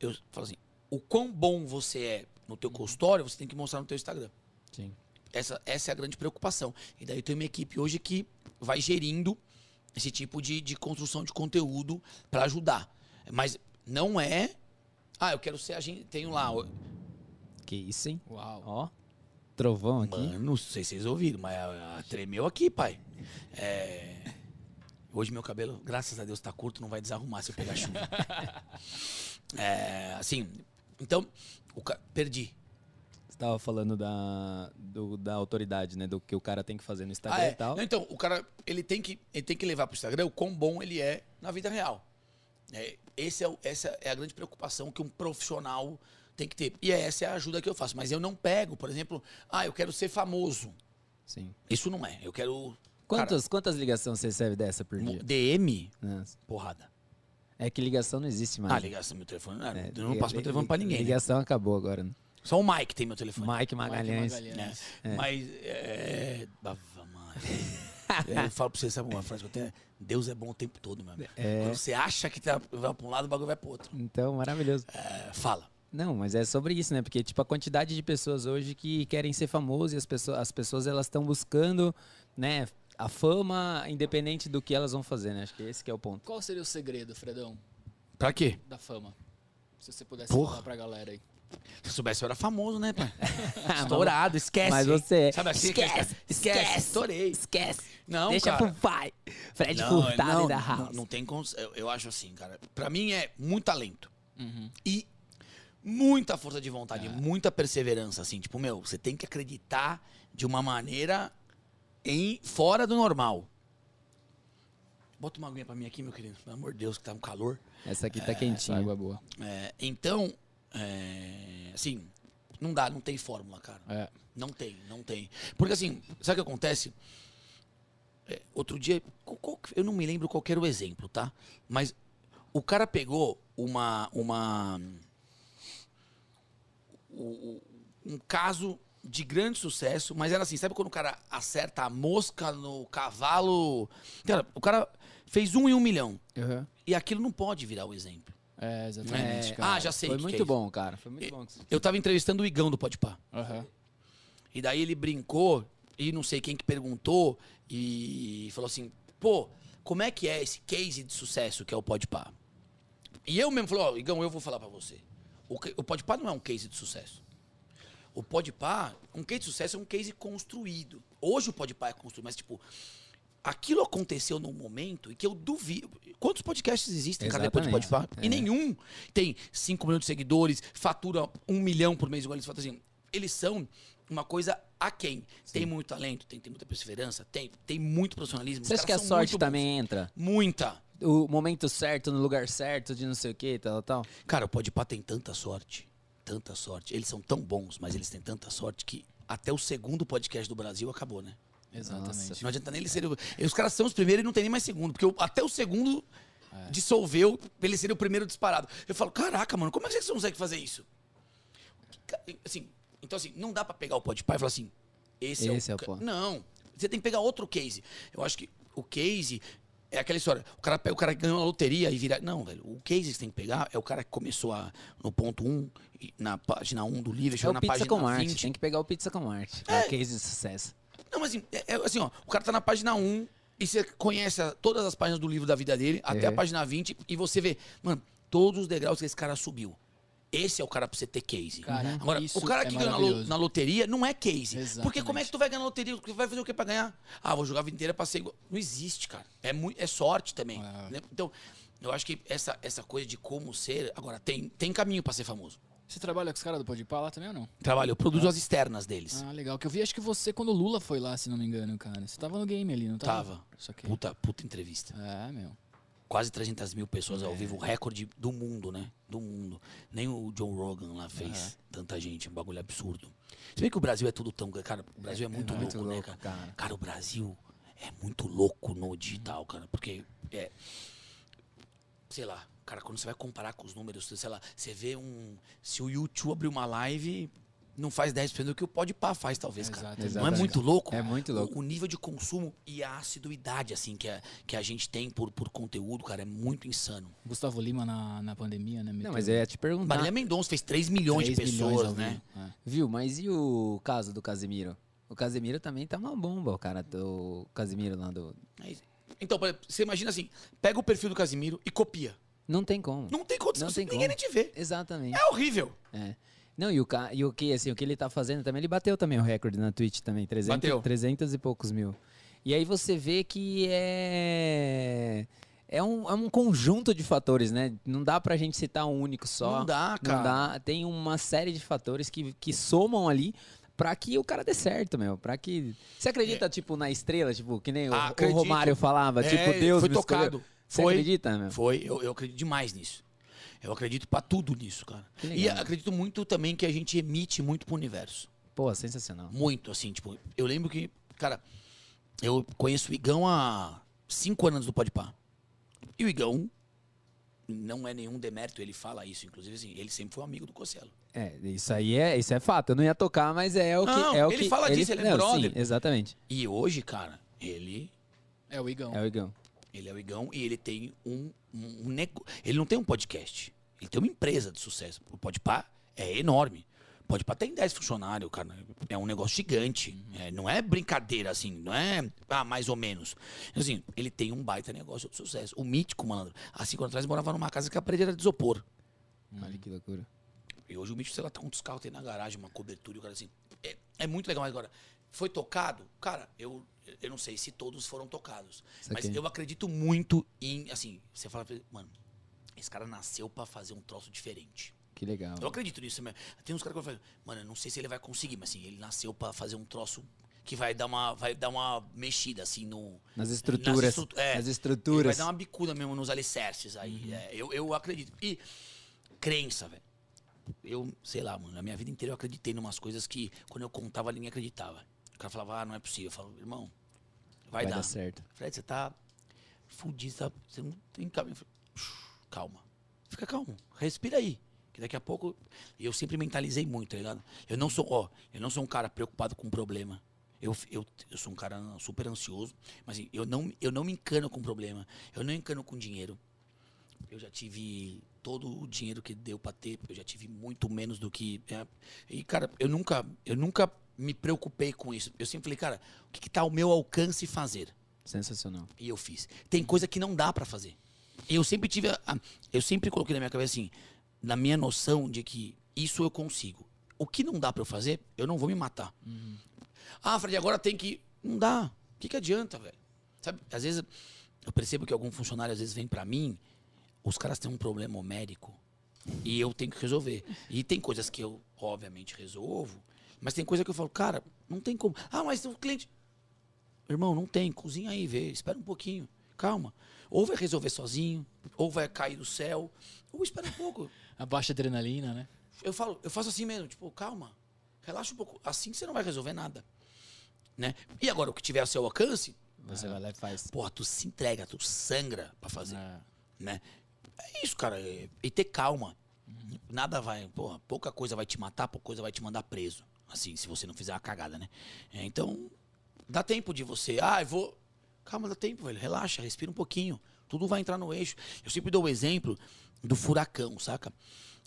Eu falo assim: o quão bom você é no teu consultório, você tem que mostrar no teu Instagram. Sim. Essa, essa é a grande preocupação. E daí eu tenho uma equipe hoje que vai gerindo esse tipo de, de construção de conteúdo para ajudar. Mas não é. Ah, eu quero ser agente. Tenho lá. Que isso, hein? Uau. Ó. Trovão aqui. Mano, não sei se vocês ouviram, mas ah, tremeu aqui, pai. É, Hoje meu cabelo, graças a Deus, tá curto, não vai desarrumar se eu pegar chuva. [LAUGHS] É, assim, então, o ca... perdi. Tava falando da, do- da autoridade, né? Do que o cara tem que fazer no Instagram Ah, é. e tal. Não, então, o cara, ele tem, que, ele tem que levar pro Instagram o quão bom ele é na vida real. É, esse é, o- essa é a grande preocupação que um profissional tem que ter. E essa é a ajuda que eu faço. Mas eu não pego, por exemplo, ah, eu quero ser famoso. Sim. Isso não é. Eu quero. Quantas, quantas ligações você recebe dessa por Cara, dia? DM, Nossa. porrada. É que ligação não existe mais. Ah, ligação meu telefone. Ah, É, eu não passo meu telefone pra ninguém. né? Ligação acabou agora. né? Só o Mike tem meu telefone. Mike Magalhães. Mike Magalhães. É. Mas, é. Maria. eu falo pra você, sabe uma frase que eu tenho? Deus é bom o tempo todo, meu amigo. É. Quando você acha que tá, vai pra um lado, o bagulho vai pro outro. Então, maravilhoso. É, fala. Não, mas é sobre isso, né? Porque, tipo, a quantidade de pessoas hoje que querem ser famosos e as pessoas, as pessoas elas estão buscando, né? A fama, independente do que elas vão fazer, né? Acho que esse que é o ponto. Qual seria o segredo, Fredão, Pra quê? da fama? Se você pudesse Porra. falar pra galera aí. Se soubesse, eu era famoso, né, pai? [LAUGHS] Estourado, esquece. Mas você é. Sabe assim? Esquece, esquece. esquece. Estourei. Esquece. Não, Deixa cara. pro pai. Fred Não, Furtado não, e da não, House. não tem cons... eu, eu acho assim, cara. Pra mim é muito talento. Uhum. E muita força de vontade, muita perseverança, assim. Tipo, meu, você tem que acreditar de uma maneira em fora do normal. Bota uma aguinha pra mim aqui, meu querido. Pelo amor de Deus, que tá um calor. Essa aqui tá Essa quentinha. água é boa. É, então, é, assim, não dá, não tem fórmula, cara. É. Não tem, não tem. Porque assim, sabe o que acontece? É, outro dia, qual- qual eu não me lembro qual era o exemplo, tá? Mas o cara pegou uma. uma um caso de grande sucesso, mas era assim, sabe quando o cara acerta a mosca no cavalo? Cara, o cara fez um em um milhão. Uhum. E aquilo não pode virar o exemplo. É, exatamente, É, cara. Ah, já sei. Foi que muito que é bom, cara. Foi muito bom. Eu tava entrevistando o Igão do Podpah. Aham. E daí ele brincou, e não sei quem que perguntou, e falou assim, pô, como é que é esse case de sucesso que é o Podpah? E eu mesmo falei, ó, Igão, eu vou falar pra você. O, o Podpah não é um case de sucesso. O Podpah, um case de sucesso é um case construído. Hoje o Podpah é construído, mas tipo, aquilo aconteceu num momento em que eu duvido. Quantos podcasts existem, cara, depois do Exatamente. Podpah? E É. nenhum tem 5 milhões de seguidores, fatura um milhão por mês, igual eles falam assim. Eles são uma coisa aquém. Tem muito talento, tem, tem muita perseverança, tem, tem muito profissionalismo. Você acha que a sorte muito bons. também entra? Muita. O momento certo, no lugar certo, de não sei o que, tal, tal. Cara, o Podpah tem tanta sorte, tanta sorte. Eles são tão bons, mas eles têm tanta sorte que até o segundo podcast do Brasil acabou, né? Exatamente. Não adianta nem eles serem. Os caras são os primeiros e não tem nem mais segundo. Porque o- até o segundo É. dissolveu pra ele ser o primeiro disparado. Eu falo, caraca, mano, como é que vocês conseguem fazer isso? Assim, então assim, não dá pra pegar o Podpah e falar assim, esse, Esse é é o... o ca- ponto. Não, você tem que pegar outro case. Eu acho que o case é aquela história. O cara o cara que ganhou a loteria e vira. Não, velho. O case que você tem que pegar é o cara que começou a, no ponto 1, e na página 1 do livro, É chegou o na Pizza página com Marte. 20. Tem que pegar o Pizza com Marte. É, o case de sucesso. Não, mas assim, é, é assim, ó, o cara tá na página 1 e você conhece a- todas as páginas do livro da vida dele, até É. a página 20, e você vê, mano, todos os degraus que esse cara subiu. Esse é o cara pra você ter case. Cara, Agora, isso o cara é que ganhou na, lo- maravilhoso. na loteria não é case. Exatamente. Porque como é que tu vai ganhar na loteria? Tu vai fazer o que pra ganhar? Ah, vou jogar a vida inteira pra ser igual. Não existe, cara. É, mui- é sorte também. É. né? Então, eu acho que essa, essa coisa de como ser. Agora, tem, tem caminho pra ser famoso. Você trabalha com os caras do Podpah lá também ou não? Trabalho, eu produzo as externas deles. Ah, legal. Que eu vi, acho que você, quando o Lula foi lá, se não me engano, cara. Você tava no game ali, não tava? Tava. Isso aqui. Puta, puta entrevista. É, meu. quase 300 mil pessoas É. ao vivo, recorde do mundo, né? Do mundo. Nem o John Rogan lá fez tanta gente, um bagulho absurdo. Se bem que o Brasil é tudo tão. Cara, o Brasil é muito, muito louco, né, cara? cara. Cara, o Brasil é muito louco no digital, cara, porque é. Sei lá, cara, quando você vai comparar com os números, sei lá, você vê um. Se o YouTube abrir uma live. Não faz 10% do que o Podpah faz, talvez, cara. Exato, Não é muito louco? É muito louco. O, o nível de consumo e a assiduidade, assim, que a, que a gente tem por, por conteúdo, cara, é muito insano. Gustavo Lima na, na pandemia, né? Não, mas eu ia te perguntar. Marília Mendonça fez 3 milhões de 3 milhões pessoas, ao né? É. Viu, mas e o caso do Casemiro? O Casemiro também tá uma bomba, o cara do Casemiro lá do. É. Então, você imagina assim, pega o perfil do Casimiro e copia. Não tem como. Não tem condição, Não tem ninguém nem como. te vê. Exatamente. É horrível. É. Não, e o, e o que, assim, o que ele tá fazendo também, ele bateu também o recorde na Twitch também, 300, Bateu. 300 e poucos mil. E aí você vê que é... É um, é um conjunto de fatores, né? Não dá pra gente citar um único só. Não dá, cara. Não dá. Tem uma série de fatores que, que somam ali pra que o cara dê certo, meu. Pra que... Você acredita, tipo, na estrela? Tipo, que nem o- Ah, o, acredito. Romário falava, É, tipo, Deus foi me escolheu. Você Foi. acredita, meu? Foi, eu, eu acredito demais nisso. Eu acredito pra tudo nisso, cara. E acredito muito também que a gente emite muito pro universo. Pô, sensacional. Muito, assim, tipo, eu lembro que, cara, eu conheço o Igão há cinco anos do Podpah. E o Igão não é nenhum demérito, ele fala isso, inclusive assim, ele sempre foi um amigo do Cosselo. É, isso aí é, isso é fato. Eu não ia tocar, mas é o que. Não, é o ele que, fala disso, ele é não, brother. Sim, exatamente. E hoje, cara, ele É o Igão. É o Igão. Ele é o Igão e ele tem um, um, um nego... Ele não tem um podcast. Ele tem uma empresa de sucesso. O Podpah é enorme. O Podpah tem 10 funcionários, cara. É um negócio gigante. É, não é brincadeira, assim. Não é, ah, mais ou menos. Assim, ele tem um baita negócio de sucesso. O Mítico, malandro, há cinco anos atrás, morava numa casa que a parede era de isopor. Olha que loucura. E hoje o Mítico, sei lá, tá quantos carros tem na garagem, uma cobertura e o cara assim. É, é muito legal, mas agora, foi tocado? Cara, eu, eu não sei se todos foram tocados. Mas eu acredito muito em, assim, você fala, mano, esse cara nasceu pra fazer um troço diferente. Que legal. Eu acredito nisso mesmo. Tem uns caras que falo, mano, eu não sei se ele vai conseguir, mas assim, ele nasceu pra fazer um troço que vai dar uma, vai dar uma mexida, assim, no... Nas estruturas. estru- é, nas estruturas. vai dar uma bicuda mesmo nos alicerces aí. é, eu, eu acredito. E crença, velho. Eu, sei lá, mano, na minha vida inteira eu acreditei em umas coisas que quando eu contava ninguém acreditava. O cara falava, ah, não é possível. Eu falo, irmão, vai, Vai dar. dar certo. Fred, você tá fudido, tá- você não tem caminho. Eu falei, "Shh, calma. Fica calmo. Respira aí. Que daqui a pouco. Eu sempre mentalizei muito, tá ligado? Eu não sou, ó, eu não sou um cara preocupado com problema. Eu, eu, eu sou um cara super ansioso, mas assim, eu não, eu não me encano com problema. Eu não encano com dinheiro. Eu já tive todo o dinheiro que deu pra ter, eu já tive muito menos do que. é. E, cara, eu nunca, eu nunca me preocupei com isso. Eu sempre falei, cara, o que, que tá ao meu alcance fazer? Sensacional. E eu fiz. Tem coisa que não dá pra fazer. Eu sempre tive. a- a- eu sempre coloquei na minha cabeça assim, na minha noção de que isso eu consigo. O que não dá pra eu fazer, eu não vou me matar. Ah, Fred, agora tem que. Não dá. O que, que adianta, velho? Sabe, às vezes eu percebo que algum funcionário às vezes vem pra mim, os caras têm um problema homérico e eu tenho que resolver. E tem coisas que eu, obviamente, resolvo, mas tem coisa que eu falo, cara, não tem como. Ah, mas o cliente. Irmão, não tem. Cozinha aí, vê. Espera um pouquinho. Calma. Ou vai resolver sozinho, ou vai cair do céu, ou espera um pouco. [LAUGHS] A baixa adrenalina, né? Eu falo, eu faço assim mesmo, tipo, calma. Relaxa um pouco. Assim você não vai resolver nada. Né? E agora, o que tiver ao seu alcance, Você vai lá e faz. porra, tu se entrega, tu sangra pra fazer. É. Né? É isso, cara. E ter calma. Nada vai, porra, pouca coisa vai te matar, pouca coisa vai te mandar preso. Assim, se você não fizer uma cagada, né? É, então, dá tempo de você. Ah, eu vou. Calma, dá tempo, velho. Relaxa, respira um pouquinho. Tudo vai entrar no eixo. Eu sempre dou o exemplo do furacão, saca?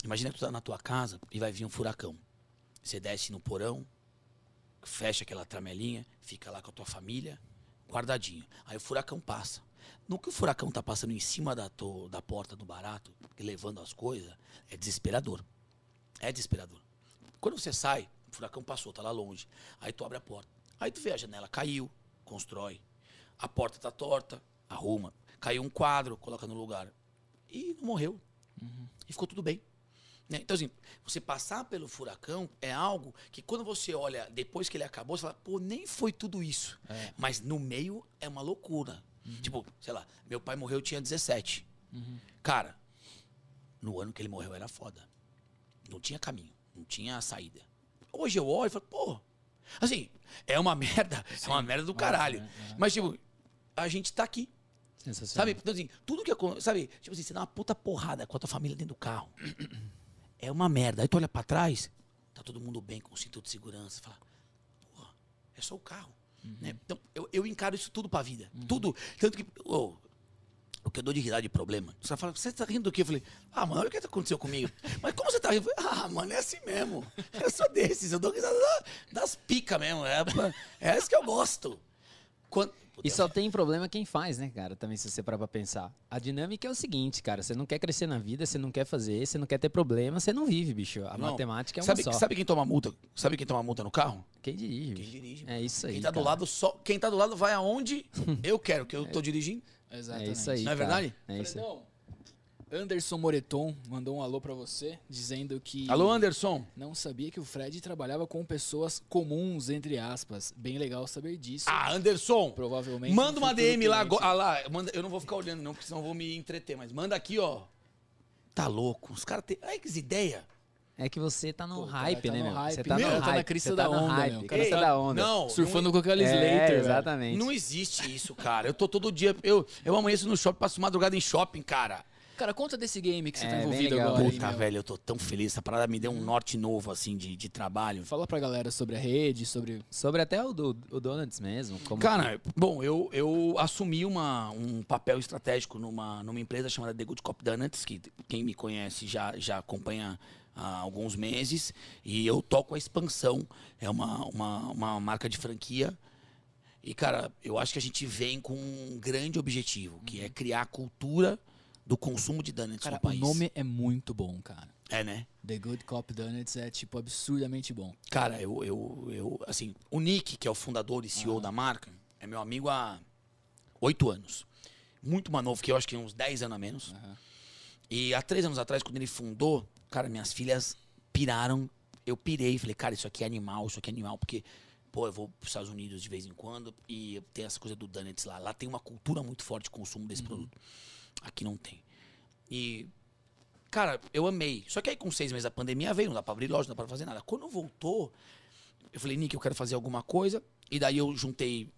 Imagina que tu tá na tua casa e vai vir um furacão. Você desce no porão, fecha aquela tramelinha, fica lá com a tua família, guardadinho. Aí o furacão passa. No que o furacão tá passando em cima da, to- da porta do barato, levando as coisas, é desesperador. É desesperador. Quando você sai, o furacão passou, tá lá longe. Aí tu abre a porta. Aí tu vê a janela caiu, constrói. A porta tá torta, arruma. Caiu um quadro, coloca no lugar. E não morreu. E ficou tudo bem. Né? Então, assim, você passar pelo furacão é algo que quando você olha depois que ele acabou, você fala, pô, nem foi tudo isso. Mas no meio é uma loucura. Tipo, sei lá, meu pai morreu, eu tinha 17. Cara, no ano que ele morreu era foda. Não tinha caminho, não tinha saída. Hoje eu olho e falo, pô, assim, é uma merda, é uma merda do caralho. Mas, tipo, a gente tá aqui. Sensacional. Sabe? Então, assim, tudo que acontece. Sabe? Tipo assim, você dá uma puta porrada com a tua família dentro do carro. É uma merda. Aí tu olha pra trás, tá todo mundo bem com o cinto de segurança. Fala, porra, é só o carro. Né? Então, eu, eu encaro isso tudo pra vida. Tudo. Tanto que. ô, o que eu dou de risada de problema. Os caras falam, você tá rindo do quê? Eu falei, ah, mano, olha o que aconteceu comigo. [LAUGHS] Mas como você tá rindo? Eu falei, ah, mano, é assim mesmo. Eu sou desses, eu dou risada da- das picas mesmo. É, é isso que eu gosto. Quando, E só tem problema quem faz, né, cara? Também, se você parar pra pensar. A dinâmica é o seguinte, cara. Você não quer crescer na vida, você não quer fazer, você não quer ter problema, você não vive, bicho. A Não. matemática é uma sabe, só. sabe quem toma multa? Sabe quem toma multa no carro? Quem dirige? Quem dirige. É isso aí. Quem tá do cara. lado só. Quem tá do lado vai aonde [LAUGHS] eu quero, que eu tô dirigindo. É Exatamente. isso aí. Não é cara. verdade? É isso aí. Fredão, Anderson Moreton mandou um alô pra você, dizendo que Alô, Anderson. não sabia que o Fred trabalhava com pessoas comuns, entre aspas. Bem legal saber disso. Ah, Anderson. Provavelmente. Manda um uma DM lá, agora- ah, lá manda, eu não vou ficar olhando não, porque senão eu vou me entreter, mas manda aqui, ó. Tá louco, os caras têm... Ai, que ideia. É que você tá no Pô, cara hype, tá né, no meu? hype, Você tá meu, no tá na hype. crista você da tá onda, hype, meu. Tá Ei, da onda. Não, Surfando não, com aquela É, Slater, velho. exatamente. não existe isso, cara. Eu tô todo dia, eu, eu amanheço no shopping, passo madrugada em shopping, cara. Cara, conta desse game que você É, tá envolvido legal. agora. aí, Puta, meu. velho, eu tô tão feliz. Essa parada me deu um norte novo, assim, de, de trabalho. Fala pra galera sobre a rede, sobre. Sobre até o, do, o Donuts mesmo. Como Cara, bom, eu, eu assumi uma, um papel estratégico numa, numa empresa chamada The Good Cop Donuts, que quem me conhece já, já acompanha há alguns meses. E eu toco a expansão. É uma, uma, uma marca de franquia. E, cara, eu acho que a gente vem com um grande objetivo, que é criar a cultura do consumo de donuts Cara, no o país. nome é muito bom, cara. É, né? The Good Cop Donuts é, tipo, absurdamente bom. Cara, eu, eu, eu, assim, o Nick, que é o fundador e CEO da marca, é meu amigo há oito anos. Muito mais novo que eu, acho que uns 10 anos a menos. E há três anos atrás, quando ele fundou, cara, minhas filhas piraram. Eu pirei, falei, cara, isso aqui é animal, isso aqui é animal, porque, pô, eu vou pros Estados Unidos de vez em quando e tem essa coisa do Donuts lá. Lá tem uma cultura muito forte de consumo desse produto. Aqui não tem. E Cara, eu amei. Só que aí com seis meses da pandemia veio, não dá pra abrir loja, não dá pra fazer nada. Quando voltou, eu falei, Nick, eu quero fazer alguma coisa. E daí eu juntei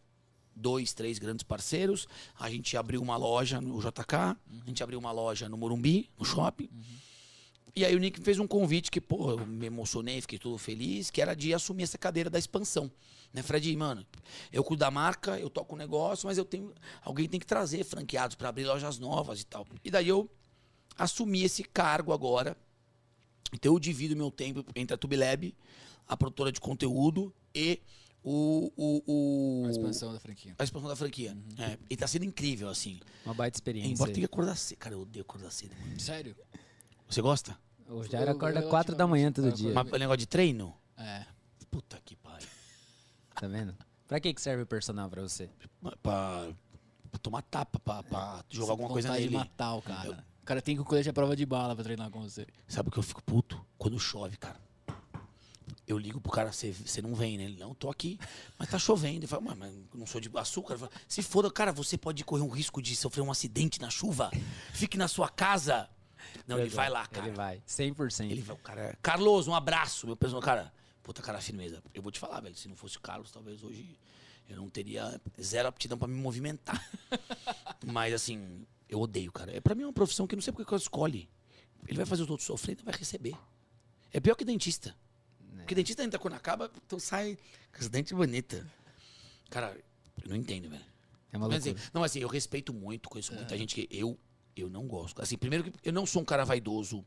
dois, três grandes parceiros. A gente abriu uma loja no JK, a gente abriu uma loja no Morumbi, no shopping. E aí o Nick fez um convite que, pô, eu me emocionei, fiquei todo feliz, que era de assumir essa cadeira da expansão. Né, Fred, mano, eu cuido da marca, eu toco o negócio, mas eu tenho. Alguém tem que trazer franqueados para abrir lojas novas e tal. E daí eu assumi esse cargo agora. Então eu divido meu tempo entre a TubeLab, a produtora de conteúdo e o. o, o- A expansão da franquia. a expansão da franquia. É, e tá sendo incrível, assim. Uma baita experiência. Embora tenha que acordar cedo. Cara, eu odeio acordar cedo. mano. Sério? Você gosta? O Jair Eu- acorda eu 4 da manhã todo dia. Mas o negócio de treino? É. Puta que pariu. Tá vendo? Pra que, que serve o personal pra você? Pra, pra tomar tapa, pra, pra jogar alguma coisa nele. de matar o cara. O cara tem que colete a prova de bala pra treinar com você. Sabe o que eu fico puto? Quando chove, cara. Eu ligo pro cara, você não vem, né? Ele, não, tô aqui, mas tá chovendo. Ele fala, mas, mas não sou de açúcar. Eu falo, Se foda, cara, você pode correr um risco de sofrer um acidente na chuva. Fique na sua casa. Não, ele vai lá, cara. Ele vai. 100%. Ele vai, o cara. Carlos, um abraço. Meu pessoal, cara, puta cara firmeza. Eu vou te falar, velho. Se não fosse o Carlos, talvez hoje eu não teria zero aptidão pra me movimentar. [LAUGHS] Mas assim, eu odeio, cara. É, pra mim é uma profissão que eu não sei porque que eu escolhe. Ele vai fazer os outros sofrer e não vai receber. É pior que dentista. Porque dentista entra quando acaba, então sai com os dentes bonitos. Cara, eu não entendo, velho. É uma Mas, assim, não, assim, eu respeito muito, conheço muita gente que eu, eu não gosto. Assim, primeiro que eu não sou um cara vaidoso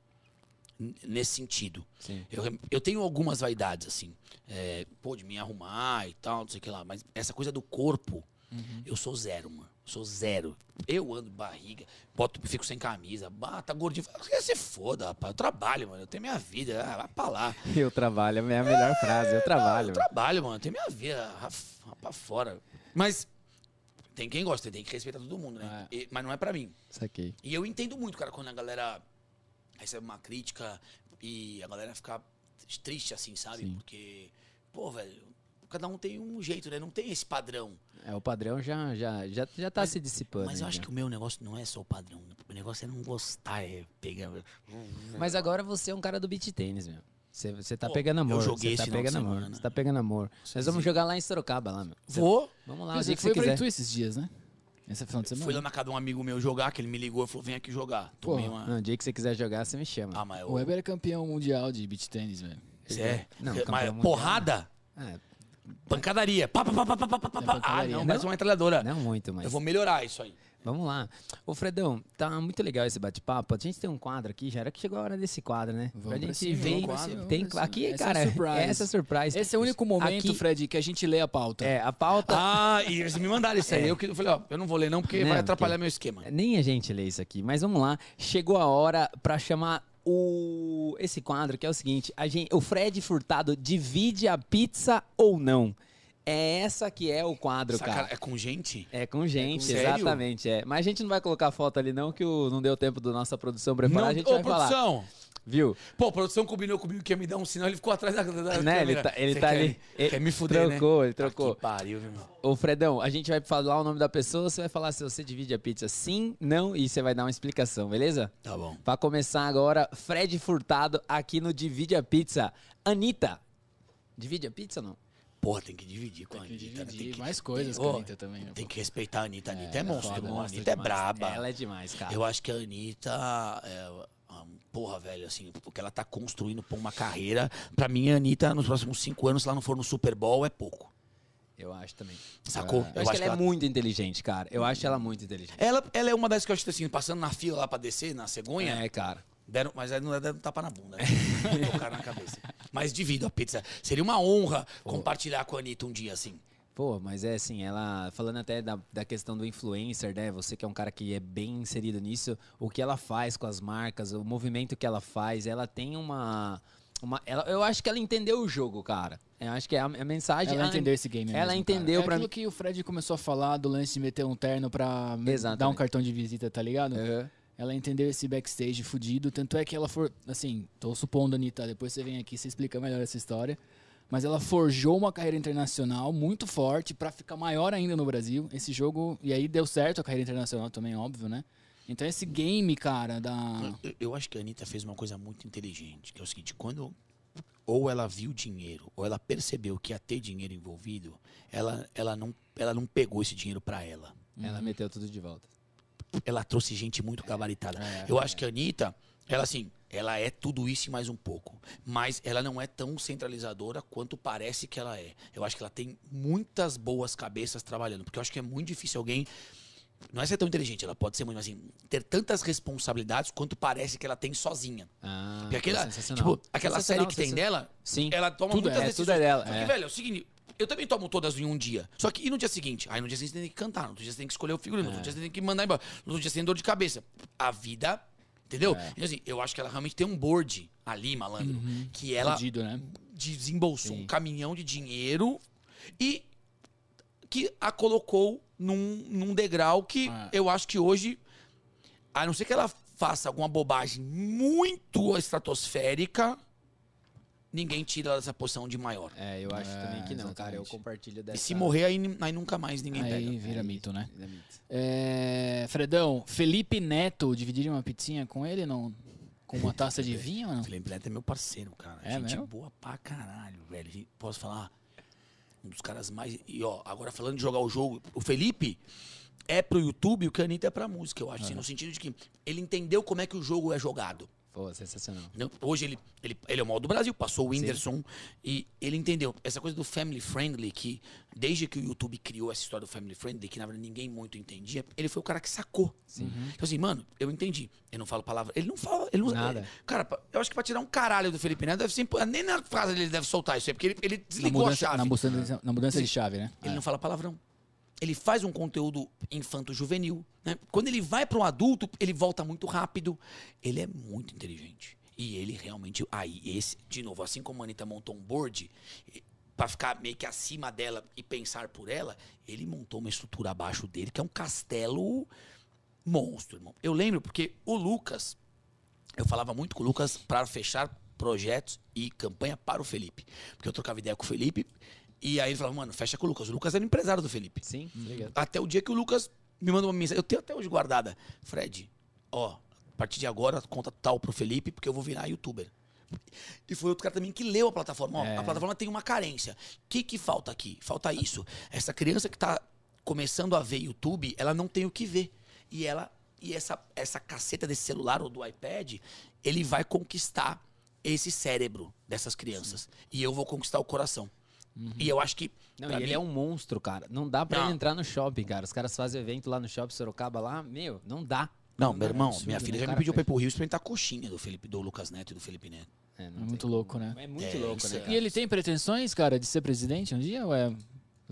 nesse sentido. Eu, eu tenho algumas vaidades, assim. É, pô, de me arrumar e tal, não sei o que lá. Mas essa coisa do corpo, eu sou zero, mano. Eu sou zero. Eu ando barriga, boto, fico sem camisa. Ah, tá gordinho. Fala, "Quer se foda, rapaz. Eu trabalho, mano. Eu tenho minha vida. Ah, vai pra lá. [LAUGHS] Eu trabalho, é a melhor frase. Eu trabalho. Eu trabalho, mano. Eu tenho minha vida. Raf- Pra fora. Mas tem quem gosta, tem que respeitar todo mundo, né? E- mas não é pra mim. Saquei. E eu entendo muito, cara, quando a galera recebe uma crítica e a galera fica triste, assim, sabe? Sim. Porque, pô, velho, cada um tem um jeito, né? Não tem esse padrão. É, o padrão já, já, já, já tá se dissipando. Mas eu acho já. que o meu negócio não é só o padrão. O negócio é não gostar, é pegar. Mas agora você é um cara do beat tênis, meu. Você, você tá Pô, pegando eu amor. joguei Você tá esse de pegando amor. Você tá pegando amor. Nós vamos jogar lá em Sorocaba, lá, meu. Vou. Vamos lá, o Você dia que foi você pra quiser. Itu esses dias, né? Esse final de semana. Fui lá na casa de um amigo meu jogar, que ele me ligou e falou: vem aqui jogar. Tomei Porra, uma. Não, o dia que você quiser jogar, você me chama. Ah, mas O eu. Weber é campeão mundial de beach tênis, velho. Você é? Não, mas mundial, porrada? É, Pancadaria. Pá, pá, pá, pá, pá, pá, pá, pá. Ah, pancadaria. não, parece uma metralhadora. não muito, mas. Eu vou melhorar isso aí. Vamos lá. Ô, Fredão, tá muito legal esse bate-papo. A gente tem um quadro aqui, já era que chegou a hora desse quadro, né? Vamos pra gente cima, ver. tem, aqui, Essa é cara, surprise. essa é surprise. Esse é o único momento, Aqui- Fred, que a gente lê a pauta. É, a pauta. Ah, e eles me mandaram isso aí. Eu, que- eu falei, ó, eu não vou ler não, porque Não, vai atrapalhar porque- meu esquema. Nem a gente lê isso aqui, mas vamos lá. Chegou a hora pra chamar o esse quadro que é o seguinte: a gente, o Fred Furtado divide a pizza ou não? É essa que é o quadro, Saca- cara. É com gente? É com gente, sério? exatamente. É. Mas a gente não vai colocar foto ali, não, que o- não deu tempo da nossa produção preparar. a gente Ô, vai falar. produção! Viu? Pô, a produção combinou comigo que ia me dar um sinal, ele ficou atrás da, da Né, ele tá- ele tá quer, ali- ele Quer me fuder, trocou, né? ele trocou. Ah, que pariu, meu irmão. Ô, Fredão, a gente vai falar o nome da pessoa, você vai falar se você divide a pizza sim, não, e você vai dar uma explicação, beleza? Tá bom. Pra começar agora, Fred Furtado aqui no Divide a Pizza. Anitta. Divide a pizza ou não? Porra, tem que dividir com a Tem que Anitta. né? dividir Tem que- mais coisas Ô, com a Anitta também. né, Tem pô? que respeitar a Anitta. A Anitta é, monstro, foda. A Monstro Anitta é braba. Ela é demais, cara. Eu acho que a Anitta é. Porra, velho, assim, porque ela tá construindo pra uma carreira. Pra mim, a Anitta, nos próximos cinco anos, se ela não for no Super Bowl, é pouco. Eu acho também. Sacou? Eu, acho que ela é muito inteligente, cara. Eu acho ela muito inteligente. Ela, ela é uma das que eu acho que assim, passando na fila lá pra descer, na cegonha, É, cara. deram, mas aí não deram tapa na bunda, né? [LAUGHS] Tocaram na cabeça. Mas divido a pizza. Seria uma honra compartilhar com a Anitta um dia assim. Pô, mas é assim, ela, falando até da, da questão do influencer, né? Você que é um cara que é bem inserido nisso, o que ela faz com as marcas, o movimento que ela faz, ela tem uma. uma ela, eu acho que ela entendeu o jogo, cara. Eu acho que é a, a mensagem. Ela entendeu esse game Ela mesmo, entendeu cara. É mim. que o Fred começou a falar do lance de meter um terno pra me- Exatamente. dar um cartão de visita, tá ligado? Aham. Ela entendeu esse backstage fudido, tanto é que ela for, assim, tô supondo, Anitta, depois você vem aqui, você explica melhor essa história. Mas ela forjou uma carreira internacional muito forte pra ficar maior ainda no Brasil. Esse jogo, e aí deu certo a carreira internacional também, óbvio, né? Então esse game, cara, da Eu, eu acho que a Anitta fez uma coisa muito inteligente, que é o seguinte, quando ou ela viu dinheiro, ou ela percebeu que ia ter dinheiro envolvido, ela, ela, não, ela não pegou esse dinheiro pra ela. Ela meteu tudo de volta. Ela trouxe gente muito gabaritada. É, eu acho que a Anitta, ela assim, ela é tudo isso e mais um pouco. Mas ela não é tão centralizadora quanto parece que ela é. Eu acho que ela tem muitas boas cabeças trabalhando. Porque eu acho que é muito difícil alguém. Não é ser tão inteligente, ela pode ser muito, mas assim, ter tantas responsabilidades quanto parece que ela tem sozinha. Ah, Porque aquela, tipo, aquela série que tem dela, Sim. ela toma Tudo muitas é, decisões. tudo é dela, Só que, é. velho, é o seguinte, eu também tomo todas em um dia. Só que e no dia seguinte? Aí no dia seguinte você tem que cantar, no outro dia você tem que escolher o figurino, no É. outro dia você tem que mandar embora, no outro dia você tem dor de cabeça. A vida, entendeu? É. Então, assim, eu acho que ela realmente tem um board ali, malandro, que ela né? desembolsou Sim. um caminhão de dinheiro e que a colocou num, num degrau que Ah. eu acho que hoje, a não ser que ela faça alguma bobagem muito estratosférica, ninguém tira ela dessa posição de maior. É, eu acho É, também que não, cara. Eu exatamente. compartilho dessa. E se morrer, aí, aí nunca mais ninguém Aí pega. vira mito, né? É mito. É, Fredão, Felipe Neto, dividiria uma pizzinha com ele, não? Com uma taça de [LAUGHS] vinho ou não? Felipe Neto é meu parceiro, cara. É Gente mesmo? boa pra caralho, velho. Posso falar? Um dos caras mais. E ó, agora falando de jogar o jogo, o Felipe é pro YouTube o que a Anitta é pra música, eu acho. assim, no sentido de que ele entendeu como é que o jogo é jogado. Pô, sensacional. Hoje ele, ele, ele é o maior do Brasil, passou o Whindersson e ele entendeu. Essa coisa do family friendly, que desde que o YouTube criou essa história do family friendly, que na verdade ninguém muito entendia, ele foi o cara que sacou. Então assim, mano, eu entendi. Eu não falo palavra. Ele não fala. Ele não, Nada. é- cara, eu acho que pra tirar um caralho do Felipe Neto, deve ser. Nem na frase ele deve soltar isso aí, porque ele, ele desligou a mudança, chave. na mudança, na mudança de chave, né? Ele não fala palavrão. Ele faz um conteúdo infanto-juvenil. Né? Quando ele vai para um adulto, ele volta muito rápido. Ele é muito inteligente. E ele realmente. Aí, esse, de novo, assim como a Anitta montou um board para ficar meio que acima dela e pensar por ela, ele montou uma estrutura abaixo dele, que é um castelo monstro, irmão. Eu lembro porque o Lucas, eu falava muito com o Lucas para fechar projetos e campanha para o Felipe. Porque eu trocava ideia com o Felipe e aí ele falava, mano, fecha com o Lucas. O Lucas era empresário do Felipe. Sim, obrigado. Até o dia que o Lucas me mandou uma mensagem. Eu tenho até hoje guardada. Fred, ó, a partir de agora, conta tal pro Felipe, porque eu vou virar youtuber. E foi outro cara também que leu a plataforma. Ó, É. A plataforma tem uma carência. O que, que falta aqui? Falta isso. Essa criança que tá começando a ver YouTube, ela não tem o que ver. E ela. E essa, essa caceta desse celular ou do iPad, ele vai conquistar esse cérebro dessas crianças. E eu vou conquistar o coração. E eu acho que. Não, pra ele mim- é um monstro, cara. Não dá pra Não. ele entrar no shopping, cara. Os caras fazem evento lá no shopping Sorocaba lá. Meu, não dá. Não, meu irmão, absurdo, minha né? filha O já me pediu pra ir pro Rio experimentar a coxinha do Felipe, do Lucas Neto e do Felipe Neto. É, não É tem muito como. louco, né? É muito É, louco, isso né, é- cara? E ele tem pretensões, cara, de ser presidente um dia ou é.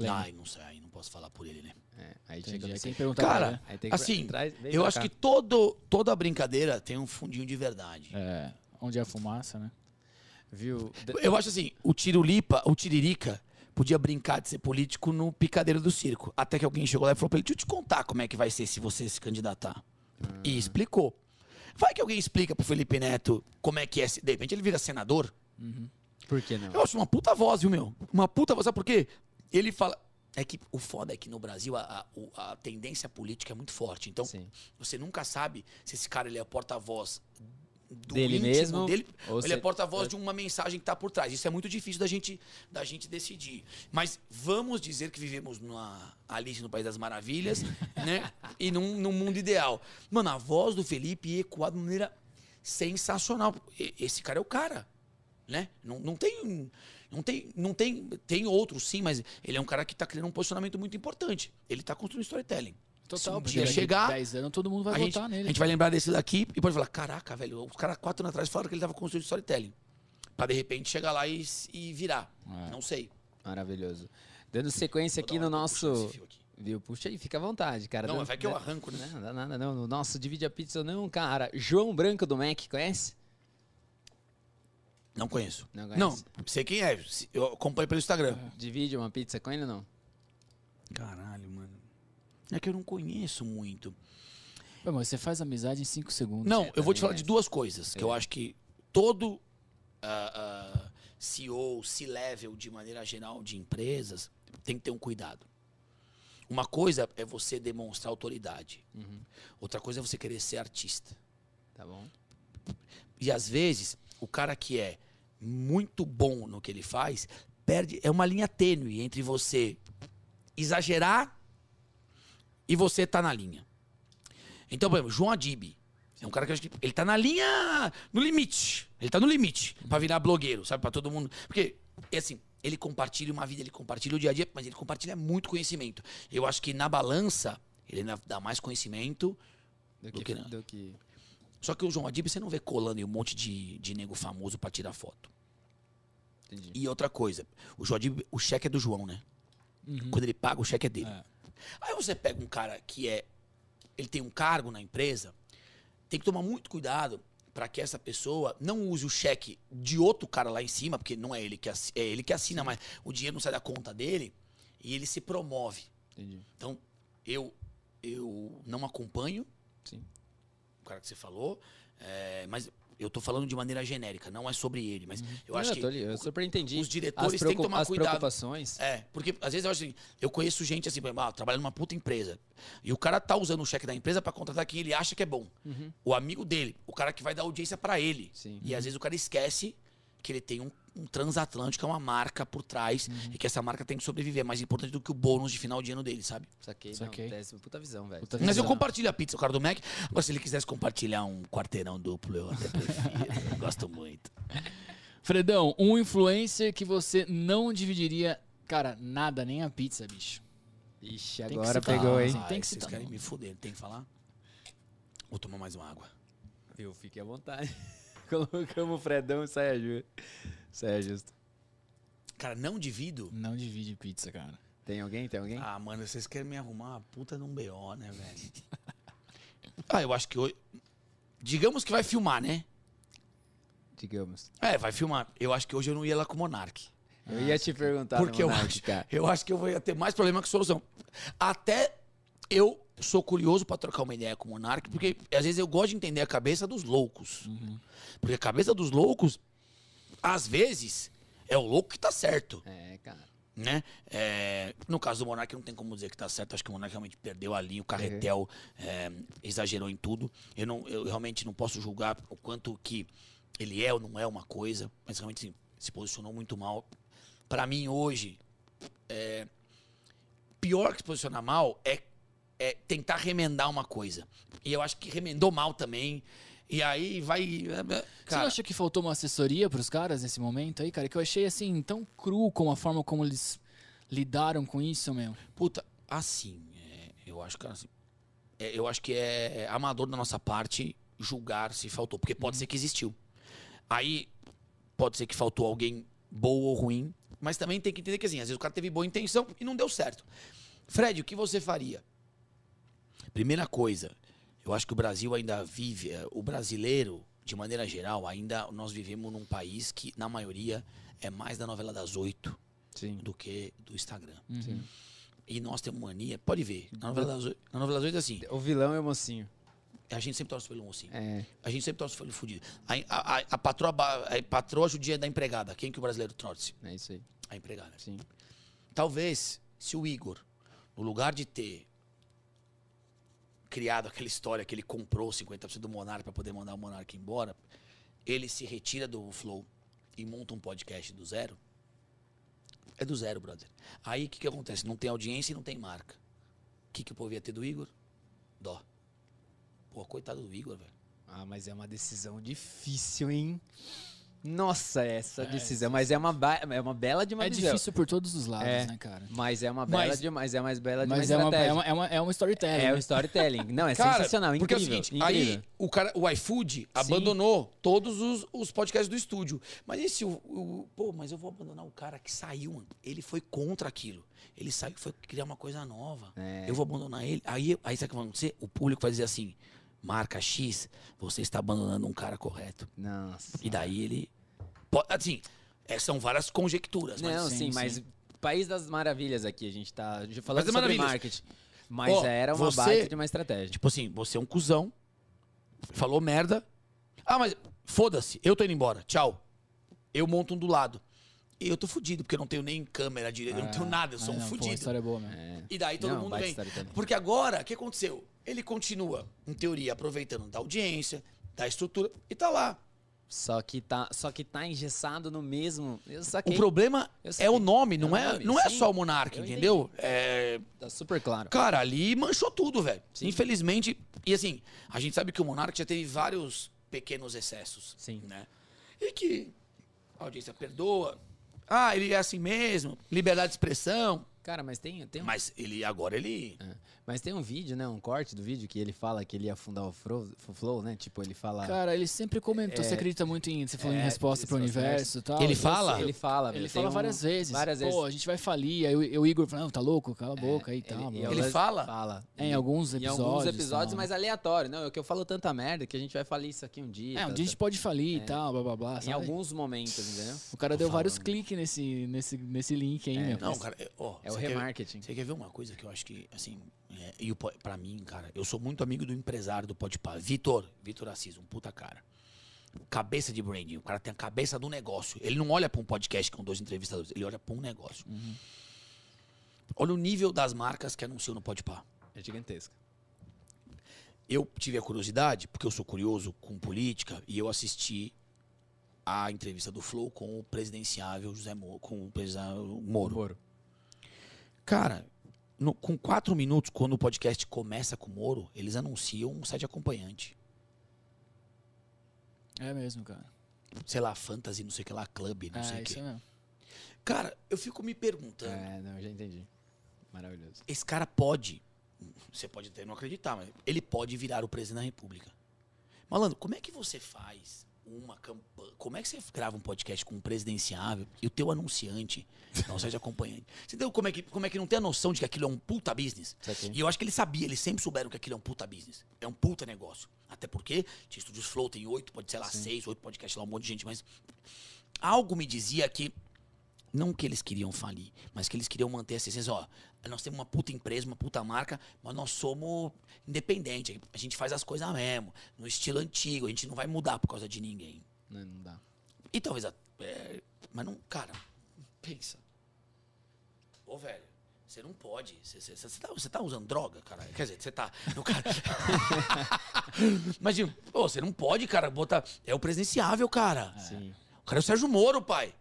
Ai, não sei, aí não posso falar por ele, né? É, aí tem que perguntar Cara, né? Aí tem que- assim, eu acho cá. que todo, toda brincadeira tem um fundinho de verdade. É, onde é a fumaça, né? Viu? Eu acho assim, o Tirulipa, o Tiririca, podia brincar de ser político no picadeiro do circo. Até que alguém chegou lá e falou pra ele: deixa eu te contar como é que vai ser se você se candidatar. E explicou. Vai que alguém explica pro Felipe Neto como é que é. se- De repente ele vira senador. Por que não? Eu acho uma puta voz, viu, meu? Uma puta voz. Sabe por quê? Ele fala. É que o foda é que no Brasil a, a- a tendência política é muito forte. Então, Sim. você nunca sabe se esse cara ele é porta-voz do Dele íntimo mesmo, dele, ele é porta-voz de uma mensagem que tá por trás. Isso é muito difícil da gente, da gente decidir. Mas vamos dizer que vivemos numa Alice no País das Maravilhas, [LAUGHS] né? E num, num mundo ideal. Mano, a voz do Felipe ecoa de maneira sensacional. Esse cara é o cara, né? Não, não tem... Não tem, não tem, tem outros sim, mas ele é um cara que tá criando um posicionamento muito importante. Ele tá construindo storytelling. Total, um porque dia chegar, 10 anos todo mundo vai a gente, votar a nele. gente vai lembrar desse daqui e pode falar: caraca, velho, os caras quatro anos atrás falaram que ele tava construindo storytelling. Pra de repente chegar lá e, e virar. É. Não sei. Maravilhoso. Dando sequência aqui no nosso. aqui. Viu? Puxa aí, fica à vontade, cara. Não, Dando- vai que eu arranco, né? Não, dá nada, não. No nosso Divide a Pizza, não, cara. João Branco do Mac, conhece? Não conheço. Não Não, conhece? sei quem é. Eu acompanho pelo Instagram. Divide uma pizza com ele ou não? Caralho, mano. É que eu não conheço muito. Pô, mas você faz amizade em 5 segundos. Não, eu vou te falar é. de duas coisas que eu acho que todo ah, ah, CEO, C-level, de maneira geral, de empresas, tem que ter um cuidado. Uma coisa é você demonstrar autoridade. Outra coisa é você querer ser artista. Tá bom? E às vezes, o cara que é muito bom no que ele faz, perde. É uma linha tênue entre você exagerar e você tá na linha. Então, por exemplo, João Adib. É um cara que que ele tá na linha, no limite. Ele tá no limite pra virar blogueiro, sabe? Pra todo mundo. Porque, é assim, ele compartilha uma vida, ele compartilha o dia a dia, mas ele compartilha muito conhecimento. Eu acho que na balança, ele ainda dá mais conhecimento Do Do que. que não. do que- só que o João Adib você não vê colando em um monte de, de nego famoso pra tirar foto. Entendi. E outra coisa, o João Adib, o cheque é do João, né? Quando ele paga, o cheque é dele. É. Aí você pega um cara que é. Ele tem um cargo na empresa, tem que tomar muito cuidado para que essa pessoa não use o cheque de outro cara lá em cima, porque não é ele que assina, é ele que assina, mas o dinheiro não sai da conta dele e ele se promove. Entendi. Então, eu eu não acompanho Sim. o cara que você falou, é, mas eu tô falando de maneira genérica, não é sobre ele, mas eu Não, acho que eu o- super entendi. os diretores têm que tomar as cuidado. preocupações. É, porque às vezes eu acho assim, eu conheço gente assim, ah, trabalhando numa puta empresa, e o cara tá usando o cheque da empresa pra contratar quem ele acha que é bom. O amigo dele, o cara que vai dar audiência pra ele. Uhum. Sim. E às vezes o cara esquece que ele tem um, um transatlântico, é uma marca por trás, Uhum. e que essa marca tem que sobreviver. É mais importante do que o bônus de final de ano dele, sabe? Saquei, Saquei. não. Puta visão, velho. Puta Mas eu visão. compartilho a pizza, o cara do Mac. Agora, se ele quisesse compartilhar um quarteirão duplo, eu até prefiro. eu [LAUGHS] gosto muito. Fredão, um influencer que você não dividiria, cara, nada, nem a pizza, bicho. Ixi, Tem que agora pegou, hein? Tem que vocês citar querem me fuder, tem que falar? Vou tomar mais uma água. Viu? Fique à vontade. [LAUGHS] Colocamos o Fredão e saia justo. Saia justo. Cara, não divido. Não divide pizza, cara. Tem alguém? Tem alguém? Ah, mano, vocês querem me arrumar uma puta num BO, né, velho? [LAUGHS] ah, eu acho que hoje. Digamos que vai filmar, né? Digamos. É, vai filmar. Eu acho que hoje eu não ia lá com o Monark. Eu ia te perguntar Porque no eu Monark, acho, cara. eu acho que eu vou ter mais problema que solução. Até eu sou curioso pra trocar uma ideia com o Monark, porque às vezes eu gosto de entender a cabeça dos loucos. Porque a cabeça dos loucos, às vezes, é o louco que tá certo. É, cara. né? É, no caso do Monark não tem como dizer que tá certo. Acho que o Monark realmente perdeu a linha, o Carretel é, exagerou em tudo. Eu, não, eu realmente não posso julgar o quanto que ele é ou não é uma coisa, mas realmente assim, se posicionou muito mal. Pra mim, hoje, é, pior que se posicionar mal é, é tentar remendar uma coisa. E eu acho que remendou mal também. E aí vai. Você Cara, não acha que faltou uma assessoria pros caras nesse momento aí, cara? Que eu achei assim, tão cru com a forma como eles lidaram com isso, meu. Puta, assim, é, eu acho que assim, é, eu acho que é amador da nossa parte julgar se faltou, porque pode ser que existiu. Aí pode ser que faltou alguém bom ou ruim, mas também tem que entender que assim, às vezes o cara teve boa intenção e não deu certo. Fred, o que você faria? Primeira coisa, eu acho que o Brasil ainda vive, eh, o brasileiro, de maneira geral, ainda nós vivemos num país que, na maioria, é mais da novela das oito Sim. do que do Instagram. Uhum. E nós temos mania, pode ver, na novela, das oito- na novela das oito é assim, O vilão é o mocinho. a gente sempre torce pelo mocinho. É. A gente sempre torce pelo fudido. A, a, a, a patroa, a patroa judia é da empregada. Quem que o brasileiro torce? É isso aí. A empregada. Sim. Talvez, se o Igor, no lugar de ter criado aquela história que ele comprou 50% do Monark para poder mandar o Monark embora, ele se retira do Flow e monta um podcast do zero. É do zero, brother. Aí o que, que acontece? Não tem audiência e não tem marca. O que, que o povo ia ter do Igor? Dó. Pô, coitado do Igor, velho. Ah, mas é uma decisão difícil, hein? Nossa, essa decisão. Mas é uma, é uma bela de uma É visão. difícil por todos os lados, É. né, cara? Mas é uma bela Mas- de mas é mais bela de Mas uma é uma, estratégia. é, uma, é, uma, é um storytelling. É o storytelling. Não, é [LAUGHS] Cara, sensacional, porque incrível. é o seguinte, incrível. aí o, cara, o iFood abandonou todos os, os podcasts do estúdio. Mas esse, o, o- pô, mas eu vou abandonar o cara que saiu, mano. Ele foi contra aquilo. Ele saiu foi criar uma coisa nova. É. Eu vou abandonar ele. Aí, aí sabe o que vai acontecer? O público vai dizer assim, marca X, você está abandonando um cara correto. Nossa. E daí ele... Pode, assim, é, são várias conjecturas, mas... Não, sim, sim, sim. mas País das Maravilhas aqui, a gente tá falando sobre Maravilhas. marketing. Mas Ó, era uma você- baita de uma estratégia. Tipo assim, você é um cuzão, falou merda. Ah, mas foda-se, eu tô indo embora, tchau. Eu monto um do lado. E eu tô fudido, porque eu não tenho nem câmera direito, eu não tenho nada, eu sou Ah, um não, pô, a fudido. história é boa. É. E daí todo Não, mundo vem. Porque agora, o que aconteceu? Ele continua, em teoria, aproveitando da audiência, da estrutura, e tá lá. Só que tá, só que tá engessado no mesmo. O problema é o nome, não o é, nome, não é sim. só o Monark, Eu entendeu? É, Tá super claro. Cara, ali manchou tudo, velho. Infelizmente. E assim, a gente sabe que o Monark já teve vários pequenos excessos. Sim. Né? E que a audiência perdoa. Ah, ele é assim mesmo. Liberdade de expressão. Cara, mas tem, tem um, Mas ele agora ele. é. mas tem um vídeo, né? Um corte do vídeo que ele fala que ele ia fundar o Fro- o Flow, né? Tipo, ele fala. Cara, ele sempre comentou. Você acredita muito em. Você falou em é, resposta pro universo e tal. Ele fala? ele fala, Ele fala um- várias vezes. Várias Pô, vezes. a gente vai falir. Aí o, o Igor fala, não, tá louco? Cala a boca aí e tal. Ele. Ele fala? Fala. É, em alguns Em episódios. alguns episódios, tal. mas aleatório. Não, é que eu falo tanta merda que a gente vai falir isso aqui um dia. É, um tá- dia a gente pode falir e tal, blá blá blá. Em sabe? alguns momentos, entendeu? O cara deu vários cliques nesse, nesse, nesse link aí, meu. Não, cara, é, ó, É você quer- remarketing. Você quer ver uma coisa que eu acho que, assim, é, e pra mim, cara, eu sou muito amigo do empresário do Podpah, Vitor, Vitor Assis, um puta cara. Cabeça de branding, o cara tem a cabeça do negócio. Ele não olha pra um podcast com dois entrevistadores, ele olha pra um negócio. Olha o nível das marcas que anunciam no Podpah. É gigantesco. Eu tive a curiosidade, porque eu sou curioso com política, e eu assisti a entrevista do Flow com o presidenciável José Moro, com o presidenciável Moro. Moro. Cara, no- com quatro minutos, quando o podcast começa com o Moro, eles anunciam um site acompanhante. É mesmo, cara. Sei lá, Fantasy, não sei o que lá, Club, não sei É, o isso que. mesmo. Cara, eu fico me perguntando, É, não, já entendi. Maravilhoso. esse cara pode, você pode até não acreditar, mas ele pode virar o presidente da república. Malandro, como é que você faz uma campanha, como é que você grava um podcast com um presidenciável e o teu anunciante um site acompanhante? Você entendeu como é, que, como é que não tem a noção de que aquilo é um puta business? E eu acho que ele sabia, eles sempre souberam que aquilo é um puta business. É um puta negócio. Até porque tinha estúdios Flow, tem oito, pode ser lá seis, oito podcasts lá, um monte de gente, mas algo me dizia que não que eles queriam falir, mas que eles queriam manter essa essência, ó, nós temos uma puta empresa, uma puta marca, mas nós somos independentes, a gente faz as coisas mesmo, no estilo antigo, a gente não vai mudar por causa de ninguém. Não, não dá. E talvez, é, mas não, cara, pensa. Ô, velho, você não pode, você, você, você tá, você tá usando droga, cara? Quer dizer, você tá, o cara... [LAUGHS] Imagina, pô, você não pode, cara, botar, é o presidenciável, cara. Sim. O cara é o Sérgio Moro, pai.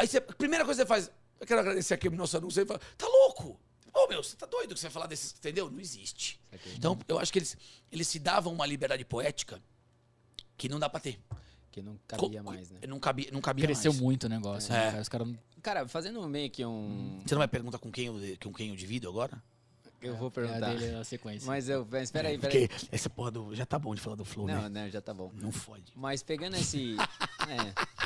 Aí você, a primeira coisa que você faz, eu quero agradecer aqui o nosso anúncio, você fala, tá louco? Ô, meu, você tá doido que você vai falar desses, entendeu? Não existe. Então, eu acho que eles, eles se davam uma liberdade poética que não dá pra ter. Que não cabia Co- mais, né? Não cabia, não cabia Cresceu mais. muito o negócio, É. né, cara? Os caras não Cara, fazendo meio que um. Você não vai perguntar com quem eu, com quem eu divido agora? Eu vou É a perguntar. dele, a sequência. Mas eu. Mas espera aí, espera aí. Porque essa porra do, já tá bom de falar do Flow, Não, né? não, já tá bom. Não fode. Mas pegando esse. [LAUGHS] é.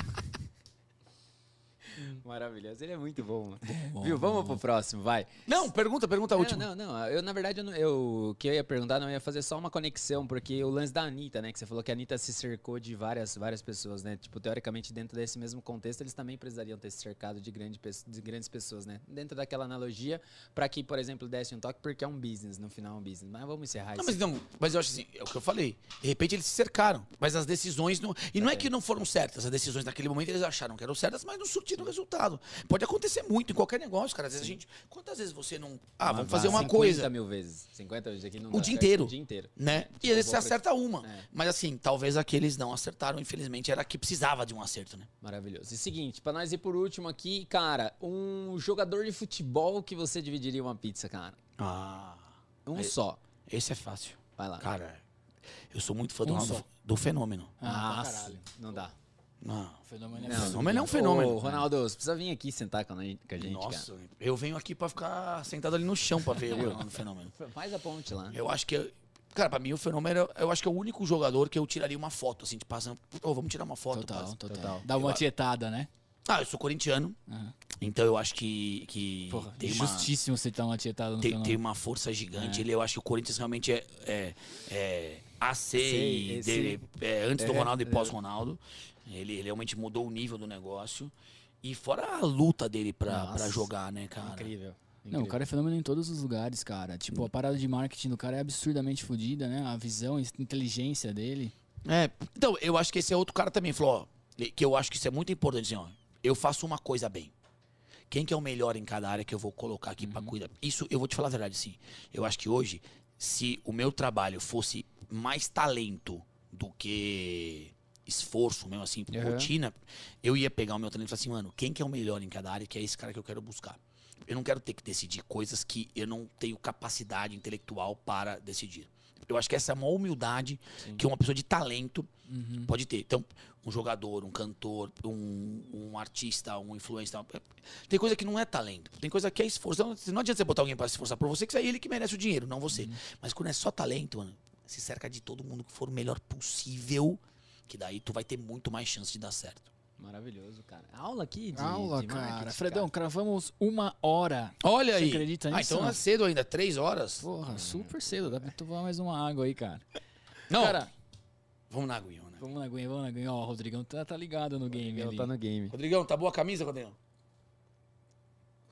Maravilhoso. Ele é muito bom, mano. Viu? Vamos pro próximo, vai. Não, pergunta, pergunta última. Não, não, não. Eu, na verdade, eu, eu- o que eu ia perguntar, não, eu ia fazer só uma conexão, porque o lance da Anitta, né? Que você falou que a Anitta se cercou de várias, várias pessoas, né? Tipo, teoricamente, dentro desse mesmo contexto, eles também precisariam ter se cercado de, grande, de grandes pessoas, né? Dentro daquela analogia, pra que, por exemplo, desse um toque, porque é um business, no final é um business. Mas vamos encerrar Não, isso. mas, não, mas eu acho assim, é o que eu falei. De repente eles se cercaram, mas as decisões não. E não é que não foram certas, as decisões naquele momento eles acharam que eram certas, mas não surtiram resultado. Pode acontecer muito em qualquer negócio, cara. Às vezes a gente. Quantas vezes você não. Ah, vamos fazer uma 50 coisa. mil vezes. 50 vezes aqui não O dá dia certo, inteiro. O dia inteiro. Né? E Tipo, às vezes vou você pra- acerta uma. É. Mas assim, talvez aqueles não acertaram, infelizmente, era que precisava de um acerto, né? Maravilhoso. E seguinte, pra nós ir por último aqui, cara, um jogador de futebol que você dividiria uma pizza, cara. Ah. Um Aí- só. Esse é fácil. Vai lá. Cara, eu sou muito fã do, Um só. do fenômeno. Ah, pra Nossa, caralho. não dá. Não. O fenômeno é Não. Fenômeno é um fenômeno. Ô, Ronaldo, você precisa vir aqui sentar com a gente, Nossa, eu venho aqui pra ficar sentado ali no chão pra ver o fenômeno. cara. [LAUGHS] Faz a ponte lá. Eu acho que. Cara, pra mim o fenômeno, eu acho que é o único jogador que eu tiraria uma foto, assim, de passando. Ô, vamos tirar uma foto. Total, passa. total, Dá uma tietada, né? Ah, eu sou corintiano, Aham. então eu acho que. que Porra, tem, uma, justíssimo você dar uma tietada no tem, fenômeno. tem uma força gigante. É. Ele, eu acho que o Corinthians realmente é. é, é AC Sei, e dele, é, antes do é, Ronaldo e é. pós-Ronaldo. Ele, ele realmente mudou o nível do negócio. E fora a luta dele pra, Nossa, pra jogar, né, cara? Incrível. Não, incrível. o cara é fenômeno em todos os lugares, cara. Tipo, a parada de marketing do cara é absurdamente fodida, né? A visão, a inteligência dele. É, então, eu acho que esse é outro cara também, falou, ó, que eu acho que isso é muito importante, assim, ó, eu faço uma coisa bem. Quem que é o melhor em cada área que eu vou colocar aqui pra cuidar? Isso, eu vou te falar a verdade, sim. Eu acho que hoje, se o meu trabalho fosse mais talento do que esforço mesmo, assim, Uhum. rotina, eu ia pegar o meu talento e falar assim, mano, quem que é o melhor em cada área, que é esse cara que eu quero buscar. Eu não quero ter que decidir coisas que eu não tenho capacidade intelectual para decidir. Eu acho que essa é uma humildade que uma pessoa de talento pode ter. Então, um jogador, um cantor, um, um artista, um influencer. Tem coisa que não é talento. Tem coisa que é esforço. Não, não adianta você botar alguém para se esforçar por você, que é ele que merece o dinheiro, não você. Mas quando é só talento, mano, se cerca de todo mundo que for o melhor possível, que daí tu vai ter muito mais chance de dar certo. Maravilhoso, cara. Aula aqui de Aula, de cara. Fredão, cravamos uma hora. Olha Você aí. acredita ah, nisso? então é cedo ainda, três horas. Porra, super cedo. Dá pra tomar mais uma água aí, cara. Não, Cara, vamos na aguinha, né? vamos na aguinha, vamos na aguinha. Ó, o Rodrigão tá, tá ligado no game Ela ali. tá no game. Rodrigão, tá boa a camisa, Rodrigão?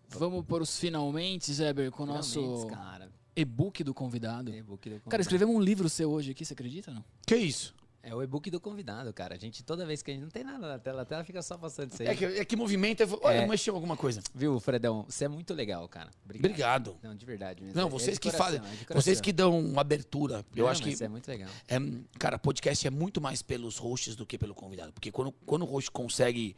Vamos para os finalmente, Zeber, com o nosso cara. e-book do convidado. E-book do Cara, convidado. escrevemos um livro seu hoje aqui, você acredita não? Que isso? É o e-book do convidado, cara. A gente, toda vez que a gente não tem nada na tela, a tela fica só passando isso aí. É que, é que movimento. é- Olha, É. mexeu alguma coisa. Viu, Fredão? Você é muito legal, cara. Obrigado. Obrigado. Não, de verdade mesmo. Não, É- é vocês de que coração, fazem. é Vocês que dão abertura. Eu Não, acho que. é muito legal. É, cara, podcast é muito mais pelos hosts do que pelo convidado. Porque quando, quando o host consegue.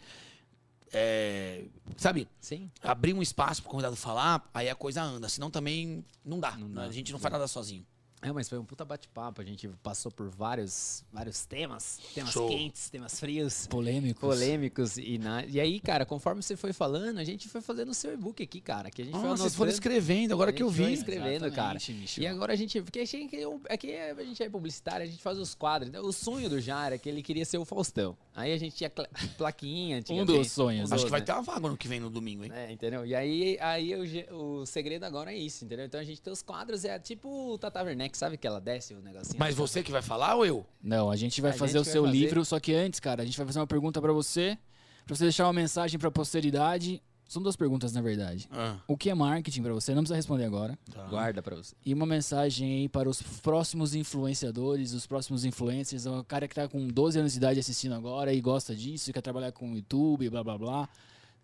é, sabe, Sim. abrir um espaço pro convidado falar, aí a coisa anda. Senão também não dá. Não dá, A gente não não faz nada sozinho. É, mas foi um puta bate-papo. A gente passou por vários, vários temas. Temas Show. quentes, temas frios. Polêmicos. Polêmicos e, na... e aí, cara, conforme você foi falando, a gente foi fazendo o seu e-book aqui, cara. Que a gente foi Ah, vocês foram anotando. escrevendo, agora que eu gente foi vi. escrevendo, cara. Exatamente, bicho. E agora a gente. Porque a gente, aqui a gente é publicitário, a gente faz os quadros. Então, o sonho do Jar é que ele queria ser o Faustão. Aí a gente tinha plaquinha. [LAUGHS] Um antigamente. dos sonhos. Acho dos, que vai né? ter uma vaga no que vem no domingo, hein? É, entendeu? E aí, aí o, o segredo agora é isso, entendeu? Então a gente tem os quadros, é tipo o Tata Werneck, sabe que ela desce o negocinho? Mas você que vai falar ou eu? Não, a gente vai A fazer gente o vai seu fazer- livro, só que antes, cara, a gente vai fazer uma pergunta pra você, pra você deixar uma mensagem pra posteridade. São duas perguntas, na verdade. Ah, O que é marketing pra você? Não precisa responder agora. tá. Guarda pra você. E uma mensagem aí para os próximos influenciadores, os próximos influencers, o cara que tá com 12 anos de idade assistindo agora e gosta disso, quer trabalhar com YouTube, blá blá blá.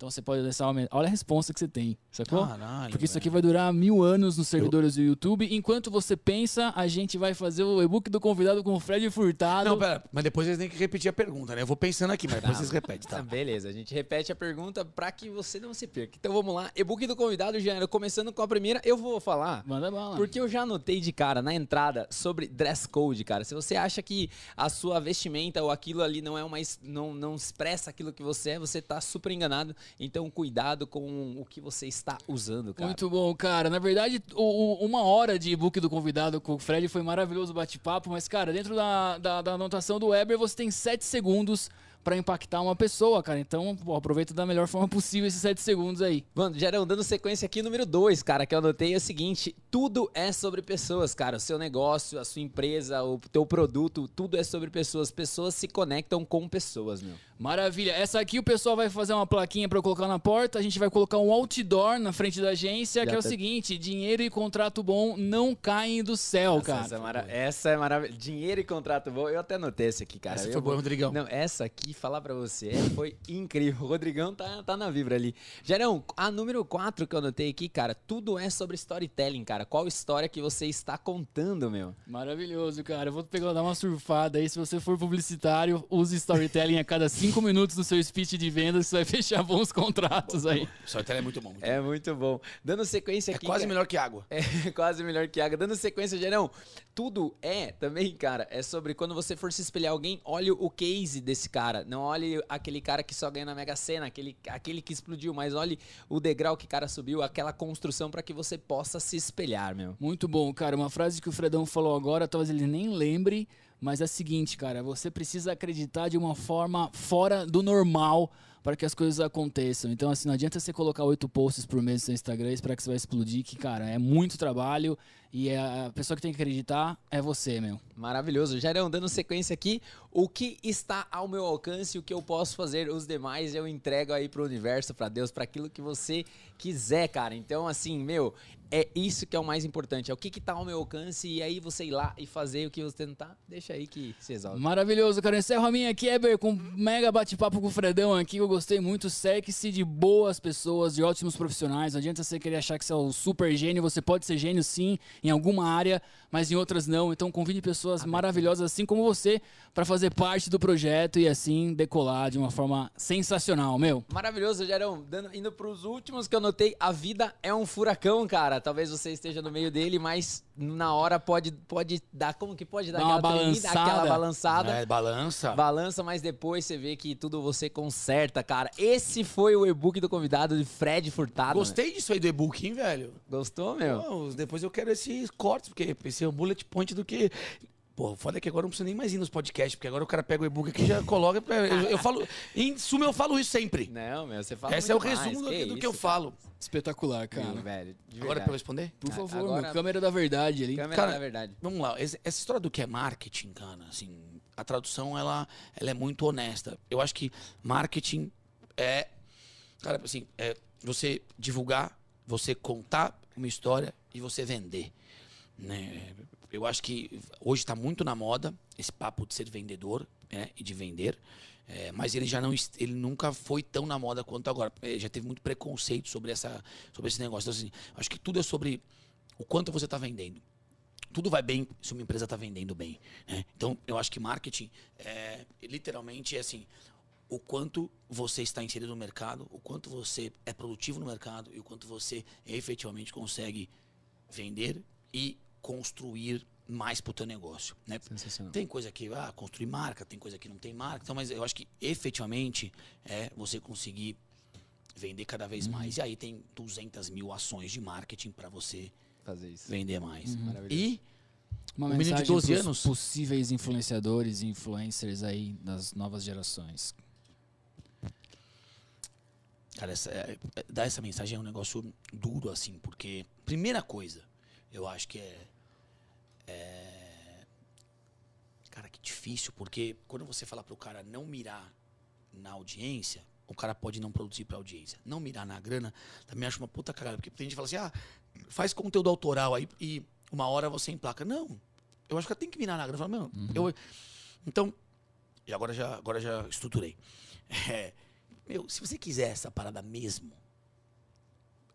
Então você pode deixar uma. Olha a resposta que você tem, sacou? Caralho. Porque isso aqui vai durar mil anos nos servidores do YouTube. Enquanto você pensa, a gente vai fazer o e-book do convidado com o Fred Furtado. Não, pera, mas depois vocês têm que repetir a pergunta, né? Eu vou pensando aqui, mas depois Tá. vocês repetem, tá? [LAUGHS] beleza, a gente repete a pergunta pra que você não se perca. Então vamos lá. E-book do convidado, Janeiro, começando com a primeira, eu vou falar. Manda bala. Porque eu já anotei de cara na entrada sobre dress code, cara. Se você acha que a sua vestimenta ou aquilo ali não é uma não, não expressa aquilo que você é, você tá super enganado. Então cuidado com o que você está usando, cara. Muito bom, cara. Na verdade, o- o- uma hora de e-book do convidado com o Fred foi maravilhoso bate-papo, mas, cara, dentro da, da, da anotação do Weber, você tem 7 segundos para impactar uma pessoa, cara. Então, pô, aproveita da melhor forma possível esses 7 segundos aí. Mano, Gerão, dando sequência aqui, número 2, cara, que eu anotei é o seguinte: tudo é sobre pessoas, cara. O seu negócio, a sua empresa, o teu produto, tudo é sobre pessoas. Pessoas se conectam com pessoas, meu. Maravilha. Essa aqui o pessoal vai fazer uma plaquinha para colocar na porta. A gente vai colocar um outdoor na frente da agência, Já que é o tá... seguinte: dinheiro e contrato bom não caem do céu, Nossa, cara. Essa é, mara... essa é maravilhosa. Dinheiro e contrato bom. Eu até anotei esse aqui, cara. Essa eu foi vou... boa, Rodrigão. Não, essa aqui, falar para você, foi incrível. O Rodrigão tá, tá na vibra ali. Gerão, a número 4 que eu anotei aqui, cara, tudo é sobre storytelling, cara. Qual história que você está contando, meu? Maravilhoso, cara. Eu vou pegar dar uma surfada aí. Se você for publicitário, use storytelling a cada cinco minutos do seu speech de vendas, você vai [LAUGHS] fechar bons contratos aí. Storytelling é muito bom. Muito é muito bom. Dando sequência é aqui. É quase melhor que água. [LAUGHS] É quase melhor que água. Dando sequência, Gerão, tudo é também, cara, é sobre quando você for se espelhar alguém, olhe o case desse cara. Não olhe aquele cara que só ganha na Mega Sena, aquele, aquele que explodiu, mas olhe o degrau que o cara subiu, aquela construção para que você possa se espelhar, meu. Muito bom, cara. Uma frase que o Fredão falou agora, talvez ele nem lembre, mas é a seguinte, cara, você precisa acreditar de uma forma fora do normal para que as coisas aconteçam. Então, assim, não adianta você colocar oito posts por mês no seu Instagram para que você vai explodir, que, cara, é muito trabalho e é a pessoa que tem que acreditar é você, meu. Maravilhoso. Jairão, dando sequência aqui, o que está ao meu alcance, o que eu posso fazer, os demais eu entrego aí pro universo, para Deus, para aquilo que você quiser, cara. Então, assim, meu, é isso que é o mais importante. É o que está ao meu alcance e aí você ir lá e fazer o que você tentar, deixa aí que se resolve. Maravilhoso, cara. Encerro a minha aqui, Eber, com um mega bate-papo com o Fredão aqui. Eu gostei muito. Segue-se de boas pessoas, de ótimos profissionais. Não adianta você querer achar que você é o super gênio. Você pode ser gênio, sim, em alguma área, mas em outras não. Então convide pessoas Amém. maravilhosas assim como você para fazer parte do projeto e assim decolar de uma forma sensacional, meu. Maravilhoso, Gerão. Dando, indo para os últimos que eu notei, a vida é um furacão, cara. Talvez você esteja no meio dele, mas na hora pode, pode dar, como que pode dar Dá aquela, balançada. aquela balançada. É, balança. Balança, mas depois você vê que tudo você conserta, cara. Esse foi o e-book do convidado de Fred Furtado. Gostei né? disso aí do e-book, hein, velho? Gostou, meu? Pô, depois eu quero esses cortes, porque esse é o bullet point do que Pô, foda é que agora não precisa nem mais ir nos podcasts, porque agora o cara pega o e-book aqui e já coloca. Eu, eu, falo. Em suma, eu falo isso sempre. Não, meu, você fala. Esse é o resumo do, que, do que eu falo. Espetacular, cara. Sim, velho. Agora pra eu responder? Por favor, agora... meu, câmera da verdade ali. Câmera cara, da verdade. Vamos lá, essa história do que é marketing, cara, assim, a tradução ela, ela é muito honesta. Eu acho que marketing é. Cara, assim, é você divulgar, você contar uma história e você vender. Né? eu acho que hoje está muito na moda esse papo de ser vendedor né, e de vender. É, mas ele já não ele nunca foi tão na moda quanto agora. Ele já teve muito preconceito sobre, essa, sobre esse negócio. Então, assim, acho que tudo é sobre o quanto você está vendendo. Tudo vai bem se uma empresa está vendendo bem. Né? Então, eu acho que marketing é, literalmente é assim: o quanto você está inserido no mercado, o quanto você é produtivo no mercado e o quanto você efetivamente consegue vender e construir mais pro teu negócio, né? Tem coisa que ah, construir marca, tem coisa que não tem marca, então, mas eu acho que efetivamente é você conseguir vender cada vez uhum. mais e aí tem 200 mil ações de marketing para você fazer isso, vender mais. Uhum. E uma um menino de 12 anos, possíveis influenciadores e influencers aí das novas gerações. Cara, essa, é, é, dar essa mensagem é um negócio duro assim, porque primeira coisa, eu acho que é é... Cara, que difícil, porque quando você fala para o cara não mirar na audiência, o cara pode não produzir para audiência. Não mirar na grana, também acho uma puta cagada. Porque tem gente que fala assim, ah, faz conteúdo autoral aí e uma hora você emplaca. Não, eu acho que tem que mirar na grana. Falo, meu, uhum. eu... Então, e agora já, agora já estruturei. [LAUGHS] É, meu, se você quiser essa parada mesmo,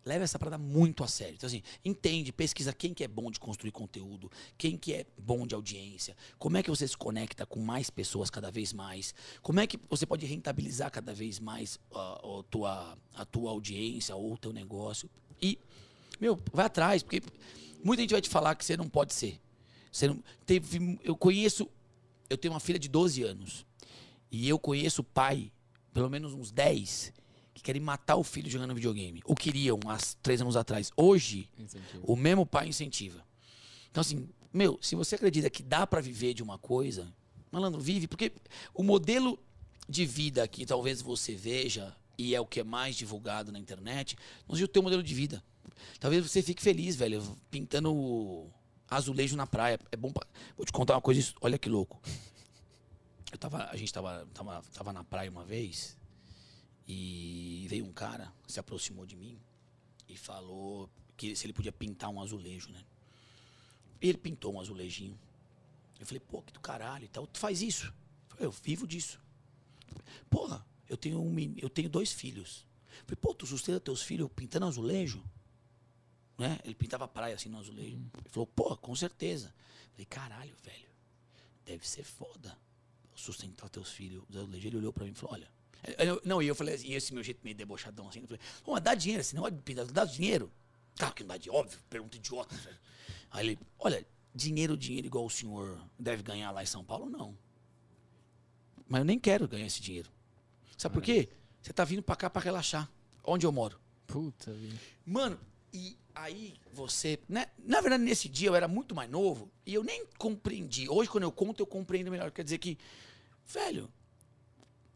leva essa parada muito a sério. Então, assim, entende, pesquisa quem que é bom de construir conteúdo, quem que é bom de audiência, como é que você se conecta com mais pessoas cada vez mais, como é que você pode rentabilizar cada vez mais uh, a, tua, a tua audiência ou o teu negócio. E, meu, vai atrás, porque muita gente vai te falar que você não pode ser. Você não, teve, eu conheço, eu tenho uma filha de 12 anos, e eu conheço pai, pelo menos uns 10, que querem matar o filho jogando videogame. Ou queriam há três anos atrás. Hoje, incentiva. o mesmo pai incentiva. Então, assim, meu, se você acredita que dá para viver de uma coisa, malandro, vive. Porque o modelo de vida que talvez você veja, e é o que é mais divulgado na internet, não seja o teu modelo de vida. Talvez você fique feliz, velho, pintando azulejo na praia. É bom. Pra... Vou te contar uma coisa, olha que louco. Eu tava, a gente tava, tava, tava na praia uma vez e veio um cara, se aproximou de mim e falou que se ele podia pintar um azulejo, né? E ele pintou um azulejinho. Eu falei, pô, que do caralho e tal. Tu faz isso? Eu, falei, eu vivo disso. Porra, eu tenho, um, eu tenho dois filhos. Eu falei, pô, tu sustenta teus filhos pintando azulejo? Né? Ele pintava praia assim no azulejo. Ele falou, pô, com certeza. Eu falei, caralho, velho, deve ser foda sustentar teus filhos. Ele olhou pra mim e falou, olha. Eu, não, e eu falei assim, e esse meu jeito meio debochadão assim, eu falei, oh, dá dinheiro, não pintar, dá dinheiro. Claro que não dá dinheiro, óbvio, pergunta idiota. Aí ele, olha, dinheiro, dinheiro igual o senhor deve ganhar lá em São Paulo, não. Mas eu nem quero ganhar esse dinheiro. Sabe por quê? Você tá vindo pra cá pra relaxar. Onde eu moro? Puta vida. Mano, e aí você. Né? Na verdade, nesse dia eu era muito mais novo e eu nem compreendi. Hoje, quando eu conto, eu compreendo melhor. Quer dizer que, velho,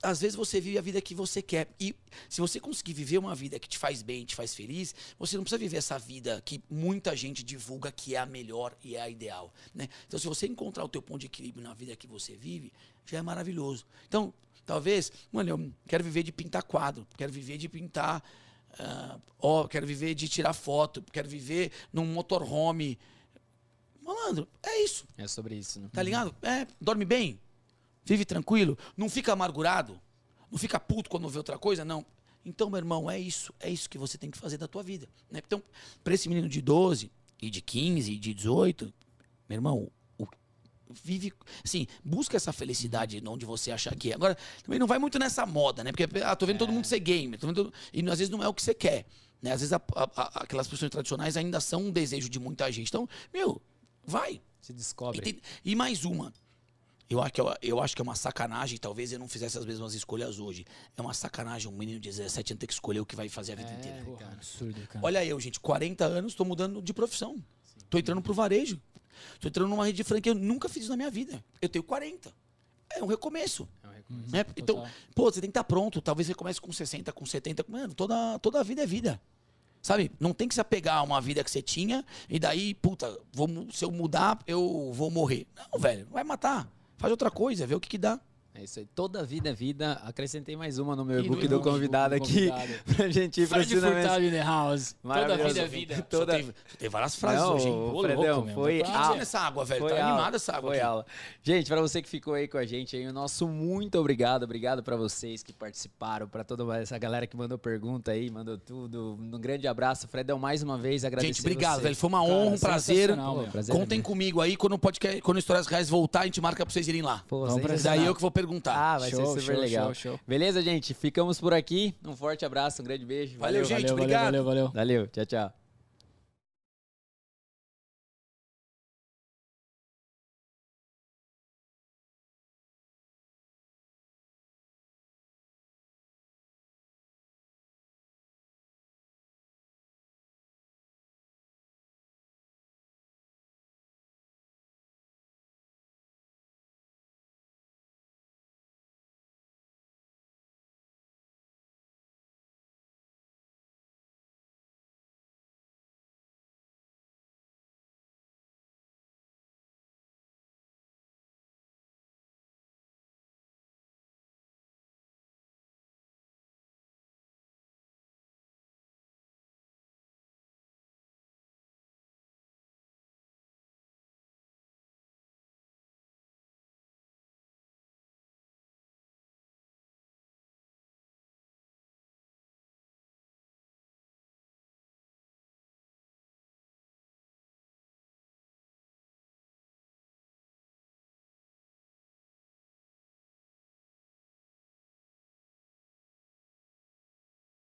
às vezes você vive a vida que você quer. E se você conseguir viver uma vida que te faz bem, te faz feliz, você não precisa viver essa vida que muita gente divulga que é a melhor e é a ideal. Né? Então, se você encontrar o teu ponto de equilíbrio na vida que você vive, já é maravilhoso. Então, talvez, mano, eu quero viver de pintar quadro, quero viver de pintar. Uh, ó, quero viver de tirar foto, quero viver num motorhome. Malandro, é isso. É sobre isso, né? Tá ligado? É, dorme bem, Vive tranquilo, não fica amargurado, não fica puto quando vê outra coisa, não. Então, meu irmão, é isso, é isso que você tem que fazer da tua vida. Né? Então, para esse menino de 12, e de 15, e de 18, meu irmão, o, vive, assim, busca essa felicidade onde você achar que é. Agora, também não vai muito nessa moda, né? Porque, ah, tô vendo é. todo mundo ser gamer, vendo, e às vezes não é o que você quer. Né? Às vezes a, a, a, aquelas pessoas tradicionais ainda são um desejo de muita gente. Então, meu, vai. Se descobre. E, tem, e mais uma. Eu acho, que, eu, eu acho que é uma sacanagem, talvez eu não fizesse as mesmas escolhas hoje. É uma sacanagem um menino de 17 anos ter que escolher o que vai fazer a vida é, inteira. Porra, cara. absurdo, cara. Olha eu, gente, 40 anos, estou mudando de profissão. Sim. Tô entrando pro varejo. Tô entrando numa rede de franquia, eu nunca fiz isso na minha vida. Eu tenho 40. É um recomeço. É um recomeço. Né? Então, pô, você tem que estar tá pronto. Talvez você comece com 60, com 70. Mano, toda, toda a vida é vida. Sabe? Não tem que se apegar a uma vida que você tinha e daí, puta, vou, se eu mudar, eu vou morrer. Não, velho, vai matar. Faz outra coisa, vê o que, que dá. É isso aí. Toda vida é vida. Acrescentei mais uma no meu e-book do convidado aqui. [LAUGHS] pra gente ir para Furtado in the house. Toda vida é vida. Toda... Tem, tem várias frases Não, hoje, hein? Ô, Fredão, foi a... nessa água, velho. Foi tá aula. animada essa água Foi aqui. aula. Gente, para você que ficou aí com a gente aí, o nosso muito obrigado. Obrigado para vocês que participaram, para toda essa galera que mandou pergunta aí, mandou tudo. Um grande abraço. Fredão, mais uma vez, agradecer Gente, obrigado, você. velho. Foi uma honra, um prazer. Pô, prazer Contem comigo aí. Quando o podcast, quando Histórias Reais voltar, a gente marca pra vocês irem lá. Pô, Daí eu que vou perguntar. Ah, vai show, ser super show, legal. Show, Beleza, gente? Ficamos por aqui. Um forte abraço, um grande beijo. Valeu, valeu gente. Valeu, obrigado. Valeu, valeu, valeu. Valeu, tchau, tchau.